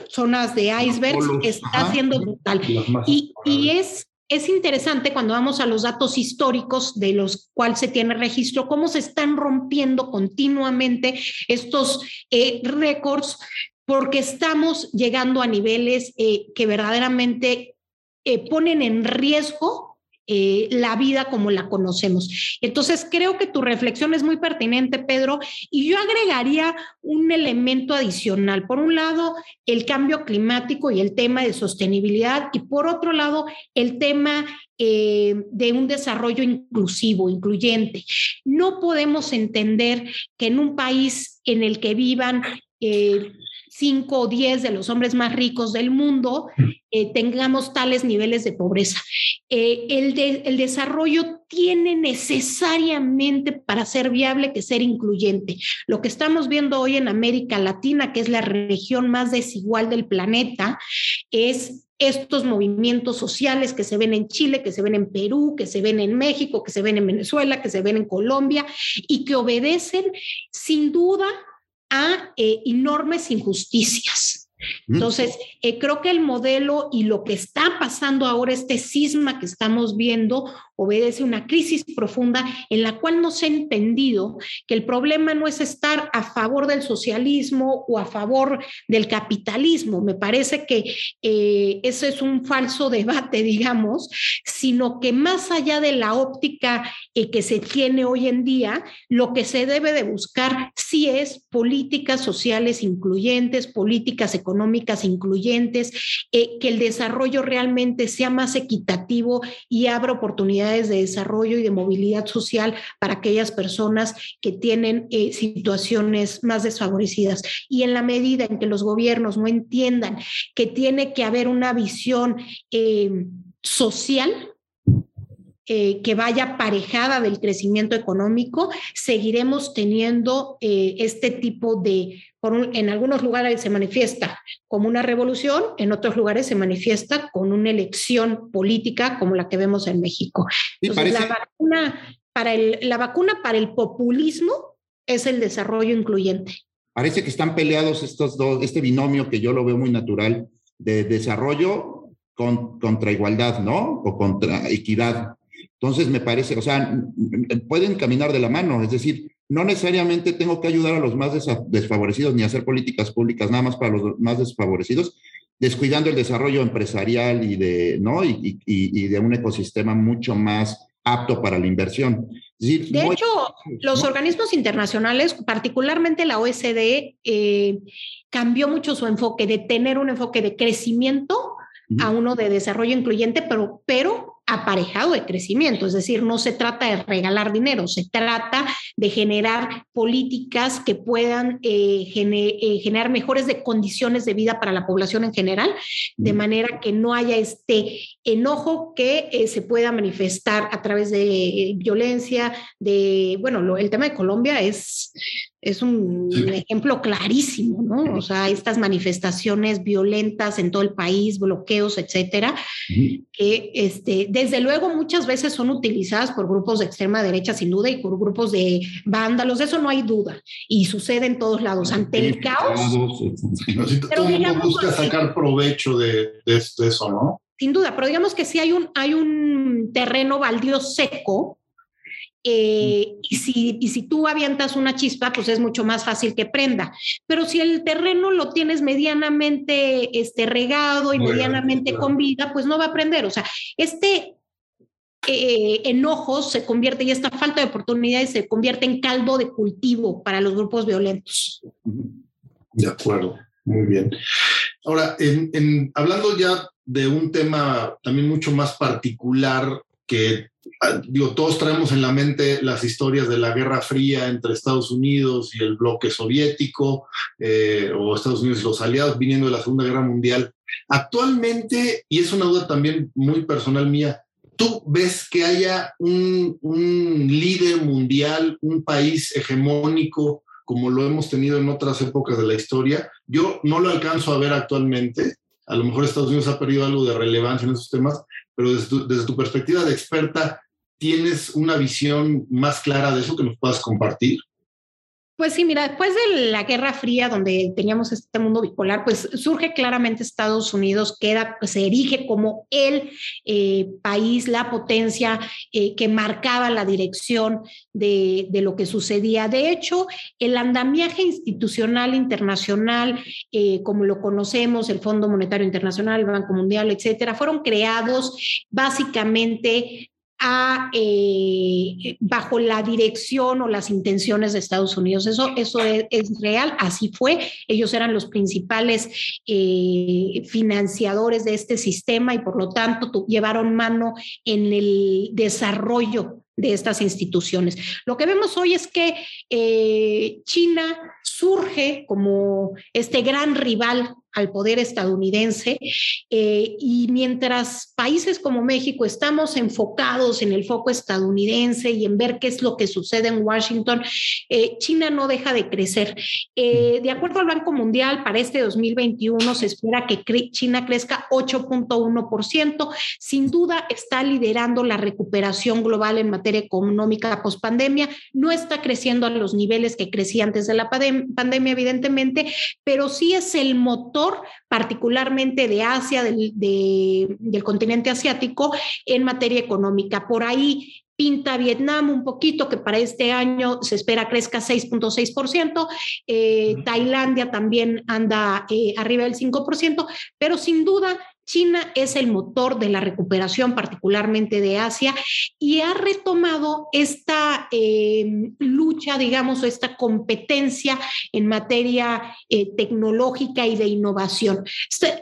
Speaker 4: zonas de icebergs está siendo brutal. Y, y es es interesante cuando vamos a los datos históricos de los cuales se tiene registro, cómo se están rompiendo continuamente estos eh, récords, porque estamos llegando a niveles que verdaderamente eh, ponen en riesgo eh, la vida como la conocemos. Entonces, creo que tu reflexión es muy pertinente, Pedro, y yo agregaría un elemento adicional. Por un lado, el cambio climático y el tema de sostenibilidad, y por otro lado, el tema eh, de un desarrollo inclusivo, incluyente. No podemos entender que en un país en el que vivan cinco o diez de los hombres más ricos del mundo eh, tengamos tales niveles de pobreza. Eh, el, el desarrollo tiene necesariamente para ser viable que ser incluyente. Lo que estamos viendo hoy en América Latina, que es la región más desigual del planeta, es estos movimientos sociales que se ven en Chile, que se ven en Perú, que se ven en México, que se ven en Venezuela, que se ven en Colombia y que obedecen sin duda a eh, enormes injusticias. Entonces, eh, creo que el modelo y lo que está pasando ahora, este cisma que estamos viendo, obedece una crisis profunda en la cual no se ha entendido que el problema no es estar a favor del socialismo o a favor del capitalismo. Me parece que eh, ese es un falso [LAUGHS] debate, digamos, sino que más allá de la óptica eh, que se tiene hoy en día, lo que se debe de buscar sí es políticas sociales incluyentes, políticas económicas incluyentes, eh, que el desarrollo realmente sea más equitativo y abra oportunidades de desarrollo y de movilidad social para aquellas personas que tienen eh, situaciones más desfavorecidas. Y en la medida en que los gobiernos no entiendan que tiene que haber una visión eh, social, eh, que vaya aparejada del crecimiento económico, seguiremos teniendo este tipo de en algunos lugares se manifiesta como una revolución, en otros lugares se manifiesta con una elección política como la que vemos en México. Entonces, la, vacuna para el, la vacuna para el populismo es el desarrollo incluyente.
Speaker 2: Parece que están peleados estos dos, este binomio que yo lo veo muy natural de desarrollo contra igualdad, ¿no? O contra equidad. Entonces me parece, o sea, pueden caminar de la mano, es decir, no necesariamente tengo que ayudar a los más desfavorecidos ni hacer políticas públicas nada más para los más desfavorecidos, descuidando el desarrollo empresarial y de, ¿no? y, de un ecosistema mucho más apto para la inversión.
Speaker 4: de hecho, los organismos internacionales, particularmente la OSD, eh, cambió mucho su enfoque de tener un enfoque de crecimiento a uno de desarrollo incluyente, pero, pero aparejado de crecimiento, es decir, no se trata de regalar dinero, se trata de generar políticas que puedan eh, eh, generar mejores de condiciones de vida para la población en general, de manera que no haya este enojo que eh, se pueda manifestar a través de violencia, de, bueno, el tema de Colombia es es un ejemplo clarísimo, ¿no? O sea, estas manifestaciones violentas en todo el país, bloqueos, etcétera, que este, desde luego muchas veces son utilizadas por grupos de extrema derecha, sin duda, y por grupos de vándalos, eso no hay duda, y sucede en todos lados. Ante el caos.
Speaker 3: todo el mundo busca sacar provecho de, de, eso, ¿no?
Speaker 4: Sin duda, pero digamos que si hay un, hay un terreno baldío seco, eh, y, si, y si tú avientas una chispa, pues es mucho más fácil que prenda. Pero si el terreno lo tienes medianamente este, regado y medianamente con vida, pues no va a prender. O sea, este eh, enojo se convierte y esta falta de oportunidades se convierte en caldo de cultivo para los grupos violentos.
Speaker 3: De acuerdo, muy bien. Ahora, en, hablando ya de un tema también mucho más particular que digo, todos traemos en la mente las historias de la Guerra Fría entre Estados Unidos y el bloque soviético, eh, o Estados Unidos y los aliados viniendo de la Segunda Guerra Mundial. Actualmente, y es una duda también muy personal mía, ¿tú ves que haya un, un líder mundial, un país hegemónico como lo hemos tenido en otras épocas de la historia? Yo no lo alcanzo a ver actualmente. A lo mejor Estados Unidos ha perdido algo de relevancia en esos temas, pero desde tu, perspectiva de experta, ¿tienes una visión más clara de eso que nos puedas compartir?
Speaker 4: Pues sí, mira, después de la Guerra Fría, donde teníamos este mundo bipolar, pues surge claramente Estados Unidos, queda, pues, se erige como el eh, país, la potencia eh, que marcaba la dirección de, lo que sucedía. De hecho, el andamiaje institucional internacional, eh, como lo conocemos, el Fondo Monetario Internacional, el Banco Mundial, etcétera, fueron creados básicamente eh, bajo la dirección o las intenciones de Estados Unidos. Eso, eso es, real, así fue. Ellos eran los principales eh, financiadores de este sistema y por lo tanto llevaron mano en el desarrollo de estas instituciones. Lo que vemos hoy es que eh, China surge como este gran rival al poder estadounidense eh, y mientras países como México estamos enfocados en el foco estadounidense y en ver qué es lo que sucede en Washington, eh, China no deja de crecer. Eh, de acuerdo al Banco Mundial, para este 2021 se espera que China crezca 8.1%. Sin duda está liderando la recuperación global en materia económica post pandemia. No está creciendo a los niveles que crecía antes de la pandemia, evidentemente, pero sí es el motor particularmente de Asia, del, del continente asiático, en materia económica. Por ahí pinta Vietnam un poquito, que para este año se espera crezca 6.6%, eh, Tailandia también anda eh, arriba del 5%, pero sin duda China es el motor de la recuperación, particularmente de Asia, y ha retomado esta em, lucha, digamos, o esta competencia en materia eh, tecnológica y de innovación.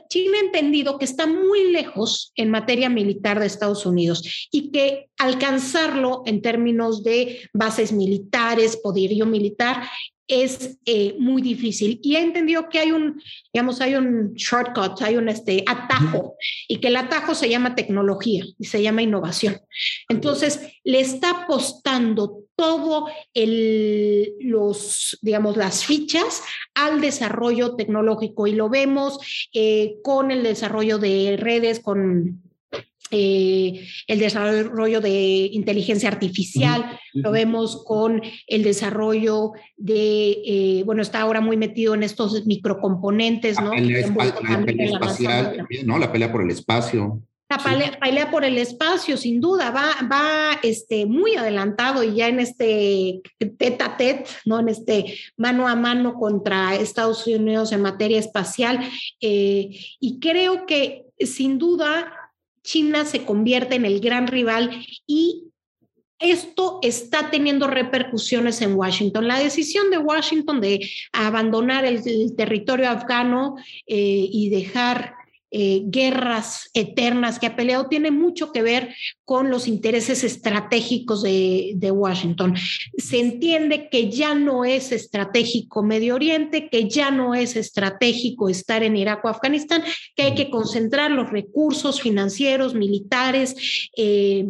Speaker 4: China ha entendido que está muy lejos en materia militar de Estados Unidos y que alcanzarlo en términos de bases militares, poderío militar, es eh, muy difícil y he entendido que hay un, digamos, hay un shortcut, hay un este, atajo y que el atajo se llama tecnología y se llama innovación. Entonces, le está apostando todo el, los, digamos, las fichas al desarrollo tecnológico y lo vemos eh, con el desarrollo de redes, con eh, el desarrollo de inteligencia artificial, lo vemos con el desarrollo de, eh, bueno, está ahora muy metido en estos microcomponentes, ¿no?
Speaker 2: La pelea, espacial, ¿no? La pelea por el espacio.
Speaker 4: La pelea, por el espacio, sin duda, va, va este, muy adelantado y ya en este tete a tete, ¿no? en este mano a mano contra Estados Unidos en materia espacial. Eh, y creo que sin duda China se convierte en el gran rival y esto está teniendo repercusiones en Washington. La decisión de Washington de abandonar el, territorio afgano eh, y dejar eh, guerras eternas que ha peleado tiene mucho que ver con los intereses estratégicos de, Washington. Se entiende que ya no es estratégico Medio Oriente, que ya no es estratégico estar en Irak o Afganistán, que hay que concentrar los recursos financieros, militares, eh,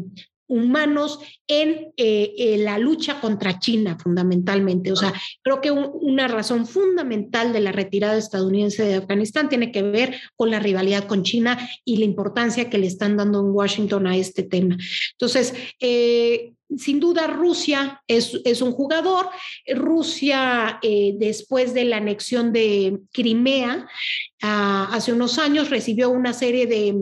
Speaker 4: humanos en, eh, la lucha contra China, fundamentalmente. O sea, creo que una razón fundamental de la retirada estadounidense de Afganistán tiene que ver con la rivalidad con China y la importancia que le están dando en Washington a este tema. Entonces, eh, sin duda Rusia es, es, un jugador. Rusia, eh, después de la anexión de Crimea, ah, hace unos años recibió una serie de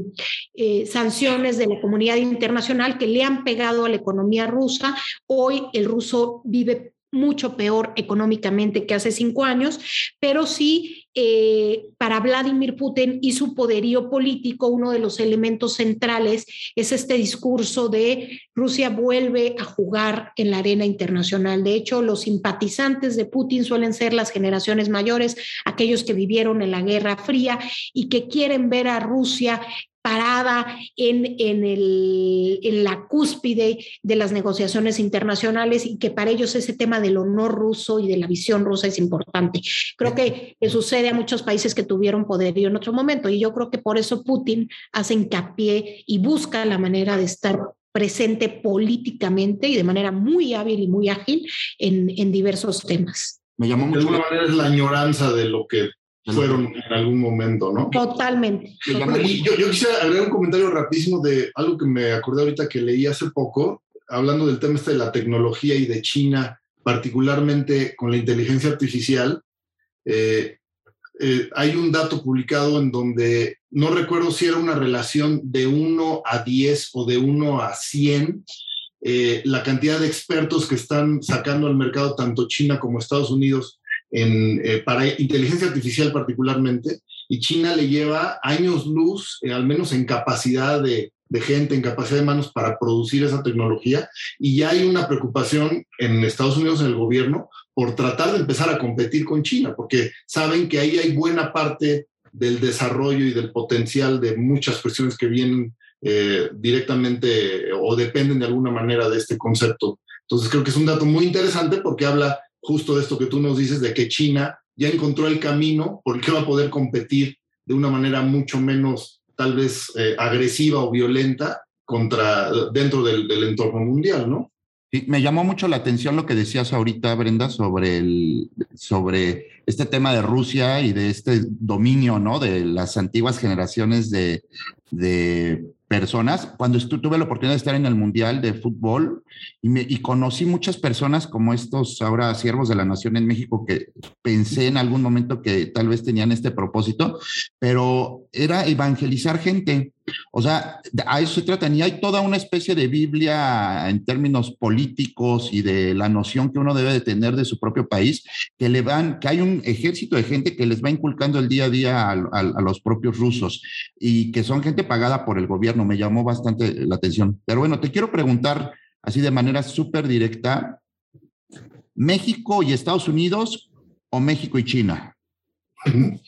Speaker 4: eh, sanciones de la comunidad internacional que le han pegado a la economía rusa. Hoy el ruso vive mucho peor económicamente que hace cinco años, pero sí eh, para Vladimir Putin y su poderío político, uno de los elementos centrales es este discurso de Rusia vuelve a jugar en la arena internacional. De hecho, los simpatizantes de Putin suelen ser las generaciones mayores, aquellos que vivieron en la Guerra Fría y que quieren ver a Rusia parada en, en, el, en, la cúspide de las negociaciones internacionales y que para ellos ese tema del honor ruso y de la visión rusa es importante. Creo que, sucede a muchos países que tuvieron poderío en otro momento y yo creo que por eso Putin hace hincapié y busca la manera de estar presente políticamente y de manera muy hábil y muy ágil en, en diversos temas.
Speaker 3: Me llamó mucho. De alguna manera es la añoranza de lo que fueron en algún momento, ¿no?
Speaker 4: Totalmente.
Speaker 3: yo, yo, quisiera agregar un comentario rapidísimo de algo que me acordé ahorita que leí hace poco, hablando del tema este de la tecnología y de China, particularmente con la inteligencia artificial. Eh, eh, hay un dato publicado en donde no recuerdo si era una relación de 1 a 10 o de 1 a 100, eh, la cantidad de expertos que están sacando al mercado tanto China como Estados Unidos eh, para inteligencia artificial particularmente, y China le lleva años luz, eh, al menos en capacidad de, gente, en capacidad de manos para producir esa tecnología, y ya hay una preocupación en Estados Unidos, en el gobierno, por tratar de empezar a competir con China, porque saben que ahí hay buena parte del desarrollo y del potencial de muchas cuestiones que vienen eh, directamente o dependen de alguna manera de este concepto. Entonces creo que es un dato muy interesante porque habla justo esto que tú nos dices, de que China ya encontró el camino por va a poder competir de una manera mucho menos tal vez eh, agresiva o violenta contra, dentro del, entorno mundial, ¿no?
Speaker 2: me llamó mucho la atención lo que decías ahorita, Brenda, sobre, el, sobre este tema de Rusia y de este dominio, ¿no? De las antiguas generaciones de, de personas. Cuando tuve la oportunidad de estar en el Mundial de Fútbol y, me, y conocí muchas personas como estos ahora siervos de la nación en México que pensé en algún momento que tal vez tenían este propósito, pero era evangelizar gente. O sea, a eso se trata. Y hay toda una especie de Biblia en términos políticos y de la noción que uno debe de tener de su propio país, que le van, que hay un ejército de gente que les va inculcando el día a día a, los propios rusos y que son gente pagada por el gobierno. Me llamó bastante la atención. Pero bueno, te quiero preguntar así de manera súper directa, ¿México y Estados Unidos o México y China? [LAUGHS]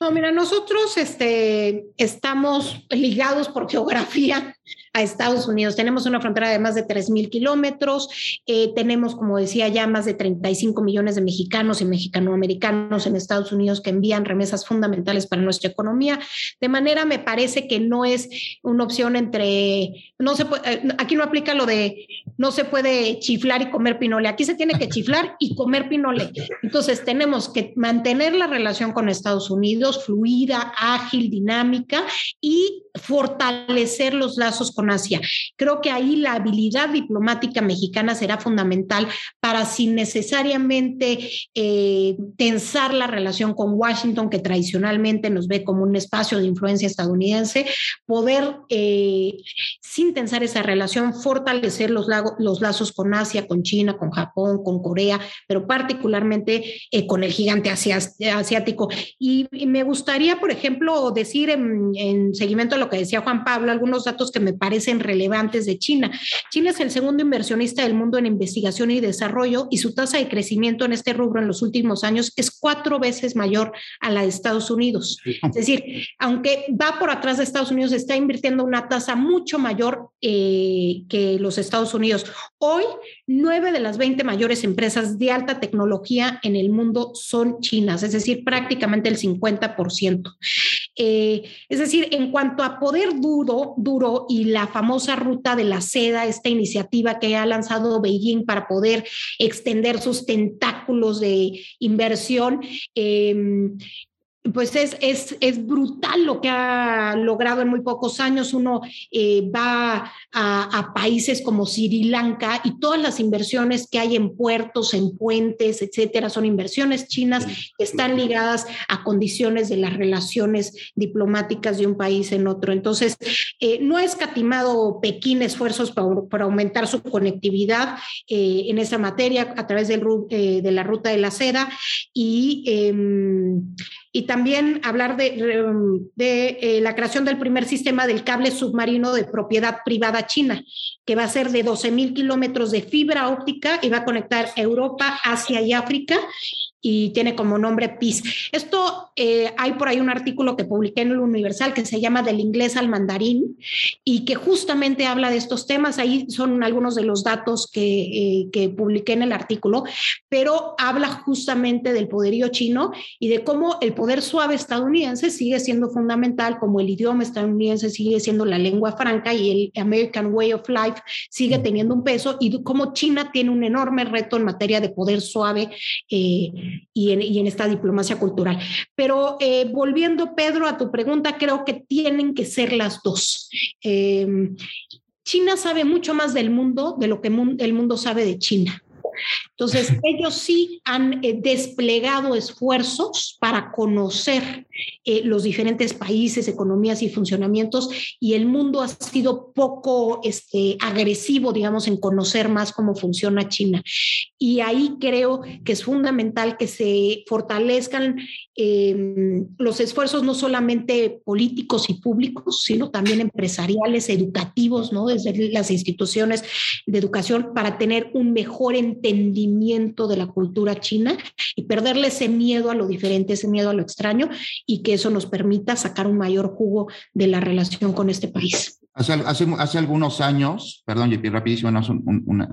Speaker 4: No, mira, nosotros este, estamos ligados por geografía a Estados Unidos. Tenemos una frontera de más de 3.000 kilómetros, eh, tenemos, como decía ya, más de 35 millones de mexicanos y mexicanoamericanos en Estados Unidos que envían remesas fundamentales para nuestra economía. De manera, me parece que no es una opción entre, no se puede, eh, aquí no aplica lo de no se puede chiflar y comer pinole, aquí se tiene que [LAUGHS] chiflar y comer pinole. Entonces, tenemos que mantener la relación con Estados Unidos fluida, ágil, dinámica y fortalecer los lazos con Asia. Creo que ahí la habilidad diplomática mexicana será fundamental para sin necesariamente eh, tensar la relación con Washington, que tradicionalmente nos ve como un espacio de influencia estadounidense, poder, eh, sin tensar esa relación, fortalecer los, los lazos con Asia, con China, con Japón, con Corea, pero particularmente eh, con el gigante asiático. Y, me gustaría, por ejemplo, decir en, en seguimiento a lo que decía Juan Pablo, algunos datos que me parecen relevantes de China. China es el segundo inversionista del mundo en investigación y desarrollo y su tasa de crecimiento en este rubro en los últimos años es cuatro veces mayor a la de Estados Unidos. Es decir, aunque va por atrás de Estados Unidos, está invirtiendo una tasa mucho mayor eh, que los Estados Unidos. Hoy, nueve de las 20 mayores empresas de alta tecnología en el mundo son chinas, es decir, prácticamente el 50%. Eh, es decir, en cuanto a poder duro, duro y la famosa ruta de la seda, esta iniciativa que ha lanzado Beijing para poder extender sus tentáculos de inversión, eh, pues es, es, es, brutal lo que ha logrado en muy pocos años. Uno eh, va a, a, países como Sri Lanka y todas las inversiones que hay en puertos, en puentes, etcétera, son inversiones chinas que están ligadas a condiciones de las relaciones diplomáticas de un país en otro. Entonces, eh, no ha escatimado Pekín esfuerzos para, para aumentar su conectividad eh, en esa materia a través del, de la ruta de la seda y em, y también hablar de, de eh, la creación del primer sistema del cable submarino de propiedad privada china, que va a ser de 12 mil kilómetros de fibra óptica y va a conectar Europa, Asia y África y tiene como nombre PIS. Esto eh, hay por ahí un artículo que publiqué en el Universal que se llama Del inglés al mandarín y que justamente habla de estos temas. Ahí son algunos de los datos que, eh, que publiqué en el artículo, pero habla justamente del poderío chino y de cómo el poder suave estadounidense sigue siendo fundamental, como el idioma estadounidense sigue siendo la lengua franca y el American Way of Life sigue teniendo un peso y cómo China tiene un enorme reto en materia de poder suave. Eh, y en, y en esta diplomacia cultural. Pero eh, volviendo, Pedro, a tu pregunta, creo que tienen que ser las dos. Eh, China sabe mucho más del mundo de lo que el mundo sabe de China. Entonces, [LAUGHS] ellos sí han eh, desplegado esfuerzos para conocer eh, los diferentes países, economías y funcionamientos, y el mundo ha sido poco este, agresivo, digamos, en conocer más cómo funciona China. Y ahí creo que es fundamental que se fortalezcan eh, los esfuerzos no solamente políticos y públicos, sino también empresariales, educativos, ¿no? Desde las instituciones de educación para tener un mejor entendimiento de la cultura china y perderle ese miedo a lo diferente, ese miedo a lo extraño y que eso nos permita sacar un mayor jugo de la relación con este país.
Speaker 2: Hace, hace, hace algunos años, perdón, JP, rapidísimo, una, una,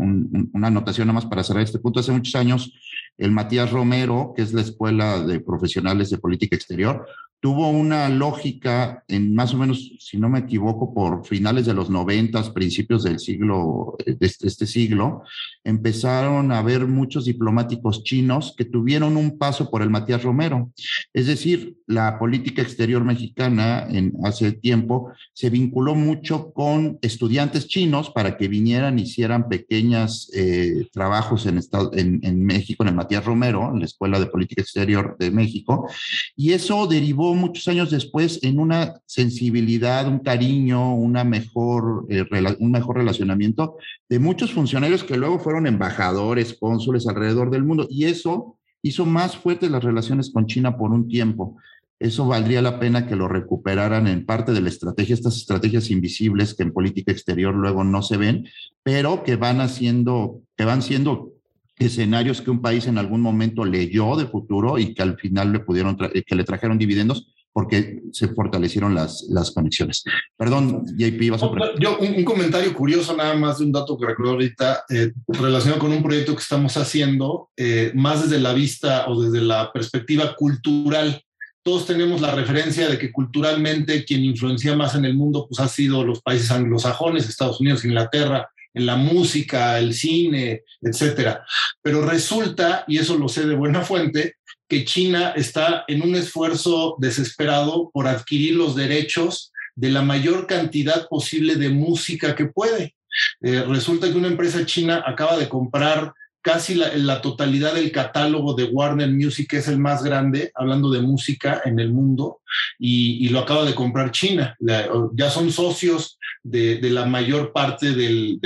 Speaker 2: una anotación nomás para cerrar este punto. Hace muchos años, el Matías Romero, que es la Escuela de Profesionales de Política Exterior, tuvo una lógica en más o menos, si no me equivoco, por finales de los noventas, principios del siglo, de este, este, siglo, empezaron a haber muchos diplomáticos chinos que tuvieron un paso por el Matías Romero. Es decir, la política exterior mexicana en hace tiempo se vinculó mucho con estudiantes chinos para que vinieran, hicieran pequeños eh, trabajos en, en, en México, en el Matías Romero, en la Escuela de Política Exterior de México, y eso derivó muchos años después en una sensibilidad, un cariño, una mejor, eh, un mejor relacionamiento de muchos funcionarios que luego fueron embajadores, cónsules alrededor del mundo. Y eso hizo más fuertes las relaciones con China por un tiempo. Eso valdría la pena que lo recuperaran en parte de la estrategia, estas estrategias invisibles que en política exterior luego no se ven, pero que van haciendo, que van siendo escenarios que un país en algún momento leyó de futuro y que al final le pudieron, que le trajeron dividendos porque se fortalecieron las, las conexiones. Perdón, JP, vas a
Speaker 3: Yo, un, un, comentario curioso nada más de un dato que recuerdo ahorita, eh, relacionado con un proyecto que estamos haciendo, eh, más desde la vista o desde la perspectiva cultural. Todos tenemos la referencia de que culturalmente quien influencia más en el mundo pues, ha sido los países anglosajones, Estados Unidos, Inglaterra, en la música, el cine, etcétera. Pero resulta, y eso lo sé de buena fuente, que China está en un esfuerzo desesperado por adquirir los derechos de la mayor cantidad posible de música que puede. Eh, resulta que una empresa china acaba de comprar casi la, totalidad del catálogo de Warner Music, es el más grande, hablando de música en el mundo, y, lo acaba de comprar China. Ya son socios de, la mayor parte del,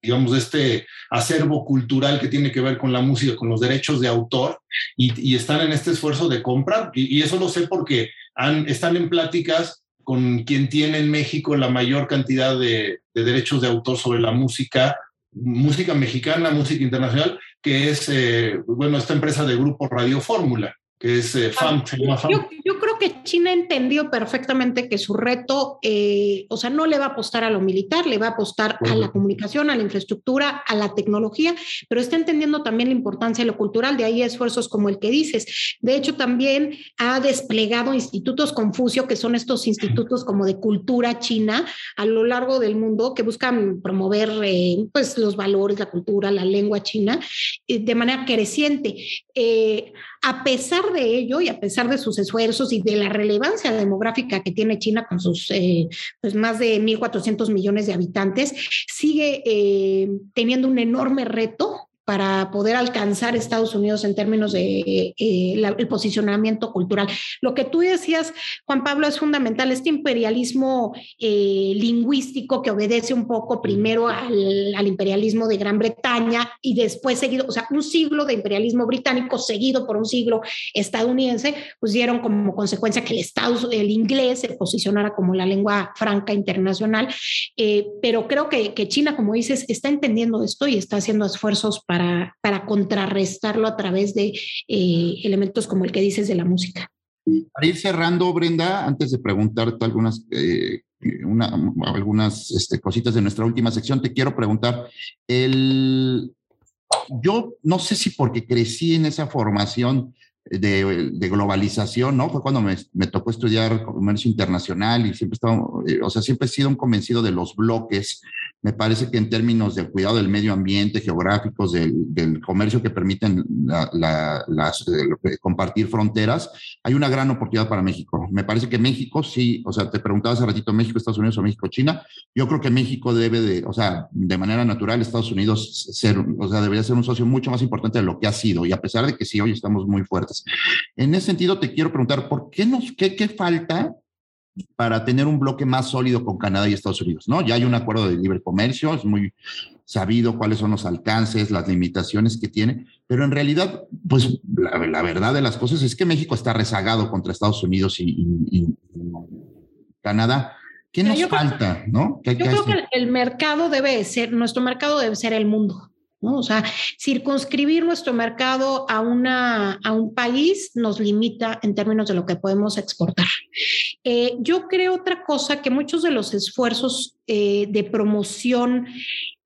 Speaker 3: digamos, de este acervo cultural que tiene que ver con la música, con los derechos de autor, y, están en este esfuerzo de comprar. Y, eso lo sé porque han, están en pláticas con quien tiene en México la mayor cantidad de derechos de autor sobre la música música mexicana, música internacional, que es, eh, bueno, esta empresa de grupo Radio Fórmula. Que es eh, FAM.
Speaker 4: Yo, creo que China entendió perfectamente que su reto, eh, o sea, no le va a apostar a lo militar, le va a apostar a la comunicación, a la infraestructura, a la tecnología, pero está entendiendo también la importancia de lo cultural, de ahí esfuerzos como el que dices. De hecho, también ha desplegado institutos Confucio, que son estos institutos como de cultura china a lo largo del mundo que buscan promover eh, pues los valores, la cultura, la lengua china de manera creciente. A pesar de ello y a pesar de sus esfuerzos y de la relevancia demográfica que tiene China con sus eh, pues más de 1.400 millones de habitantes, sigue eh, teniendo un enorme reto para poder alcanzar Estados Unidos en términos de eh, el posicionamiento cultural. Lo que tú decías, Juan Pablo, es fundamental, este imperialismo eh, lingüístico que obedece un poco primero al, al, imperialismo de Gran Bretaña y después seguido, o sea, un siglo de imperialismo británico seguido por un siglo estadounidense, pues dieron como consecuencia que el, Estado, el inglés se posicionara como la lengua franca internacional, eh, pero creo que, que China, como dices, está entendiendo esto y está haciendo esfuerzos para para, contrarrestarlo a través de eh, elementos como el que dices de la música.
Speaker 2: Para ir cerrando, Brenda, antes de preguntarte algunas, eh, algunas este, cositas de nuestra última sección, te quiero preguntar, el, yo no sé si porque crecí en esa formación de, globalización, ¿no? Fue cuando me, me, tocó estudiar comercio internacional y siempre estaba, eh, o sea, siempre he sido un convencido de los bloques. Me parece que en términos del cuidado del medio ambiente, geográficos, del, del comercio que permiten la, las, eh, compartir fronteras, hay una gran oportunidad para México. Me parece que México sí, o sea, te preguntaba hace ratito México, Estados Unidos o México, China. Yo creo que México debe de, o sea, de manera natural, Estados Unidos ser, o sea, debería ser un socio mucho más importante de lo que ha sido. Y a pesar de que sí, hoy estamos muy fuertes en ese sentido, te quiero preguntar, ¿por qué nos, qué, qué falta para tener un bloque más sólido con Canadá y Estados Unidos, ¿no? Ya hay un acuerdo de libre comercio, es muy sabido cuáles son los alcances, las limitaciones que tiene, pero en realidad, pues la, verdad de las cosas es que México está rezagado contra Estados Unidos y, Canadá. ¿Qué nos falta, no?
Speaker 4: yo creo que el mercado debe ser, nuestro mercado debe ser el mundo. O sea, circunscribir nuestro mercado a, una, a un país nos limita en términos de lo que podemos exportar. Eh, yo creo otra cosa, que muchos de los esfuerzos eh, de promoción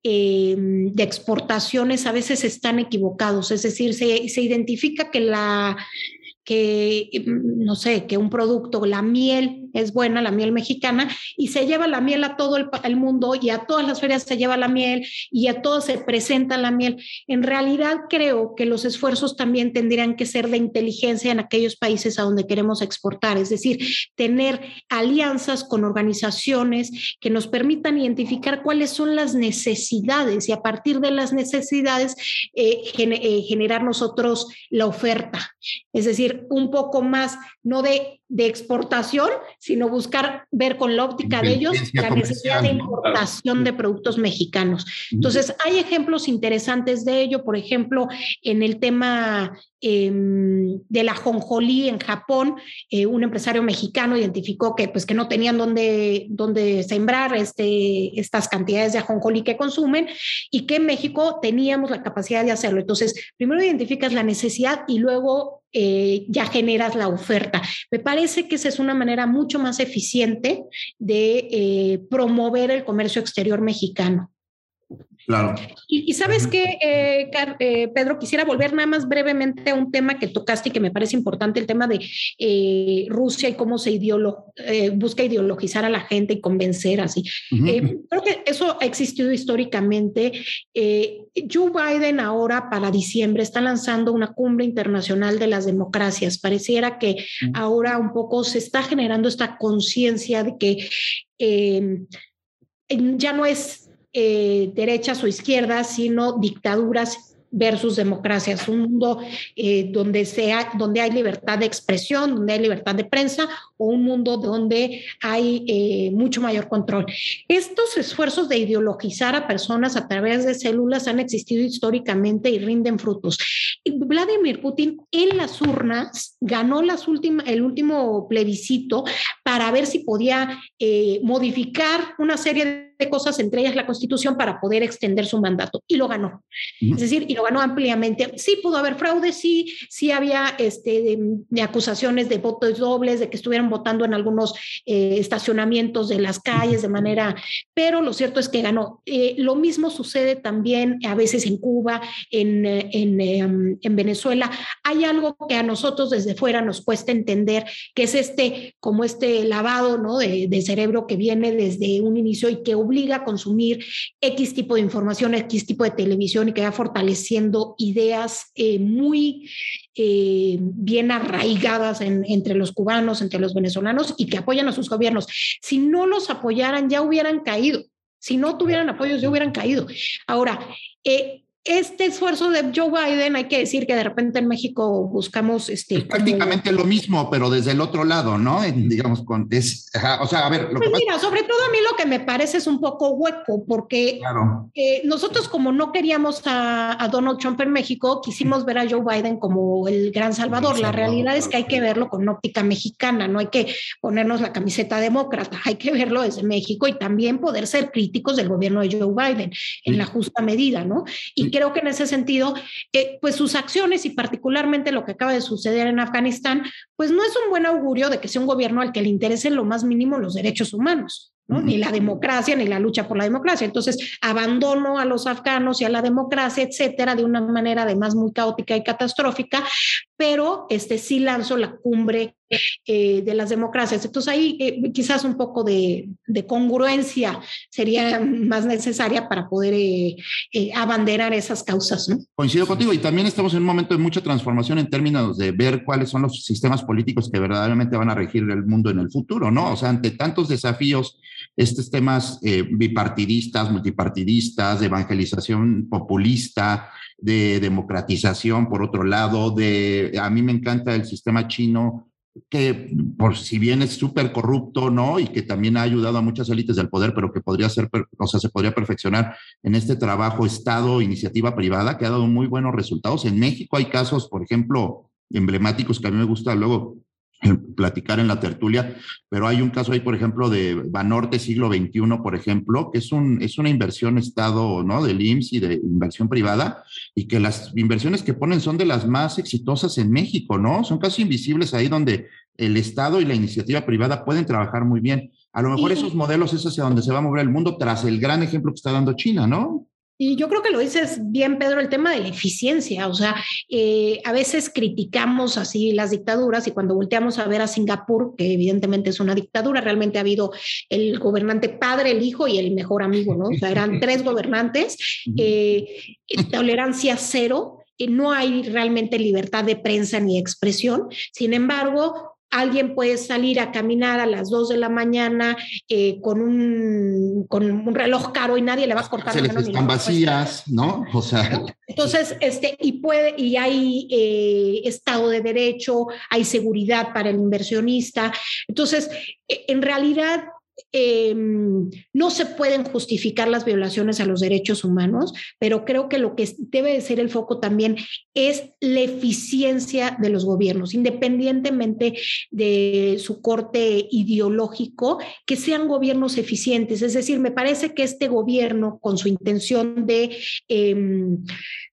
Speaker 4: eh, de exportaciones a veces están equivocados, es decir, se, se identifica que la que, no sé, que un producto, la miel es buena, la miel mexicana, y se lleva la miel a todo el, mundo y a todas las ferias se lleva la miel y a todos se presenta la miel. En realidad creo que los esfuerzos también tendrían que ser de inteligencia en aquellos países a donde queremos exportar, es decir, tener alianzas con organizaciones que nos permitan identificar cuáles son las necesidades y a partir de las necesidades eh, eh, generar nosotros la oferta. Es decir, un poco más, no de, de exportación, sino buscar ver con la óptica de ellos la necesidad de importación de productos mexicanos. Entonces, hay ejemplos interesantes de ello, por ejemplo, en el tema em, de la jonjolí en Japón, eh, un empresario mexicano identificó que, pues, que no tenían dónde, dónde sembrar este, estas cantidades de ajonjolí que consumen y que en México teníamos la capacidad de hacerlo. Entonces, primero identificas la necesidad y luego eh, ya generas la oferta. Me parece que esa es una manera mucho más eficiente de eh, promover el comercio exterior mexicano.
Speaker 2: Claro.
Speaker 4: Y, sabes que, eh, eh, Pedro, quisiera volver nada más brevemente a un tema que tocaste y que me parece importante, el tema de eh, Rusia y cómo se busca ideologizar a la gente y convencer así. creo que eso ha existido históricamente. Joe Biden ahora para diciembre está lanzando una cumbre internacional de las democracias. Pareciera que ahora un poco se está generando esta conciencia de que ya no es eh, derechas o izquierdas, sino dictaduras versus democracias, un mundo eh, donde, sea, donde hay libertad de expresión, donde hay libertad de prensa o un mundo donde hay eh, mucho mayor control. Estos esfuerzos de ideologizar a personas a través de células han existido históricamente y rinden frutos. Vladimir Putin en las urnas ganó las el último plebiscito para ver si podía modificar una serie de cosas, entre ellas la Constitución, para poder extender su mandato. Y lo ganó. Es decir, y lo ganó ampliamente. Sí pudo haber fraude, sí, sí había este, de, acusaciones de votos dobles, de que estuvieran votando en algunos eh, estacionamientos de las calles de manera, pero lo cierto es que ganó. Eh, lo mismo sucede también a veces en Cuba, en, en, em, en Venezuela. Hay algo que a nosotros desde fuera nos cuesta entender, que es este, como este lavado ¿no? de, de cerebro que viene desde un inicio y que obliga a consumir X tipo de información, X tipo de televisión y que va fortaleciendo ideas eh, muy eh, bien arraigadas entre los cubanos, entre los venezolanos y que apoyan a sus gobiernos. Si no los apoyaran, ya hubieran caído. Si no tuvieran apoyos, ya hubieran caído. Ahora, eh, este esfuerzo de Joe Biden, hay que decir que de repente en México buscamos este.
Speaker 2: prácticamente lo mismo, pero desde el otro lado, ¿no? digamos, con. Es, o sea, a ver.
Speaker 4: Lo pues mira, sobre todo a mí lo que me parece es un poco hueco, porque eh, nosotros, como no queríamos a, a, Donald Trump en México, quisimos ver a Joe Biden como el gran salvador. La realidad es que hay que verlo con óptica mexicana, no hay que ponernos la camiseta demócrata, hay que verlo desde México y también poder ser críticos del gobierno de Joe Biden en la justa medida, ¿no? Y creo que en ese sentido, eh, pues sus acciones y particularmente lo que acaba de suceder en Afganistán, pues no es un buen augurio de que sea un gobierno al que le interesen lo más mínimo los derechos humanos. Ni la democracia, ni la lucha por la democracia. Entonces, abandono a los afganos y a la democracia, etcétera, de una manera además muy caótica y catastrófica, pero este sí lanzó la cumbre eh, de las democracias. Entonces ahí eh, quizás un poco de, congruencia sería más necesaria para poder eh, abanderar esas causas. ¿no?
Speaker 2: Coincido contigo y también estamos en un momento de mucha transformación en términos de ver cuáles son los sistemas políticos que verdaderamente van a regir el mundo en el futuro, ¿no? O sea, ante tantos desafíos, estos temas bipartidistas, multipartidistas, de evangelización populista, de democratización, por otro lado, de, a mí me encanta el sistema chino que por si bien es súper corrupto, ¿no? Y que también ha ayudado a muchas élites del poder, pero que podría ser, o sea, se podría perfeccionar en este trabajo Estado, iniciativa privada, que ha dado muy buenos resultados. En México hay casos, por ejemplo, emblemáticos que a mí me gusta luego [CLEARS THROAT] platicar en la tertulia, pero hay un caso ahí, por ejemplo, de Banorte siglo XXI, por ejemplo, que es, un, es una inversión Estado, ¿no? Del IMSS y de inversión privada, y que las inversiones que ponen son de las más exitosas en México, ¿no? Son casi invisibles ahí donde el Estado y la iniciativa privada pueden trabajar muy bien. A lo mejor esos modelos es hacia donde se va a mover el mundo tras el gran ejemplo que está dando China, ¿no?
Speaker 4: Y yo creo que lo dices bien, Pedro, el tema de la eficiencia. O sea, eh, a veces criticamos así las dictaduras y cuando volteamos a ver a Singapur, que evidentemente es una dictadura, realmente ha habido el gobernante padre, el hijo y el mejor amigo, ¿no? O sea, eran [LAUGHS] tres gobernantes, eh, tolerancia cero. No hay realmente libertad de prensa ni expresión. Sin embargo, alguien puede salir a caminar a las 2 de la mañana eh, con, un, con un reloj caro y nadie le va a cortar.
Speaker 2: Se les están vacías, ¿no?
Speaker 4: O sea. Entonces, este, y puede, y hay eh, Estado de Derecho, hay seguridad para el inversionista. Entonces, e, en realidad, Em, no se pueden justificar las violaciones a los derechos humanos, pero creo que lo que debe de ser el foco también es la eficiencia de los gobiernos, independientemente de su corte ideológico, que sean gobiernos eficientes. Es decir, me parece que este gobierno, con su intención de... Em,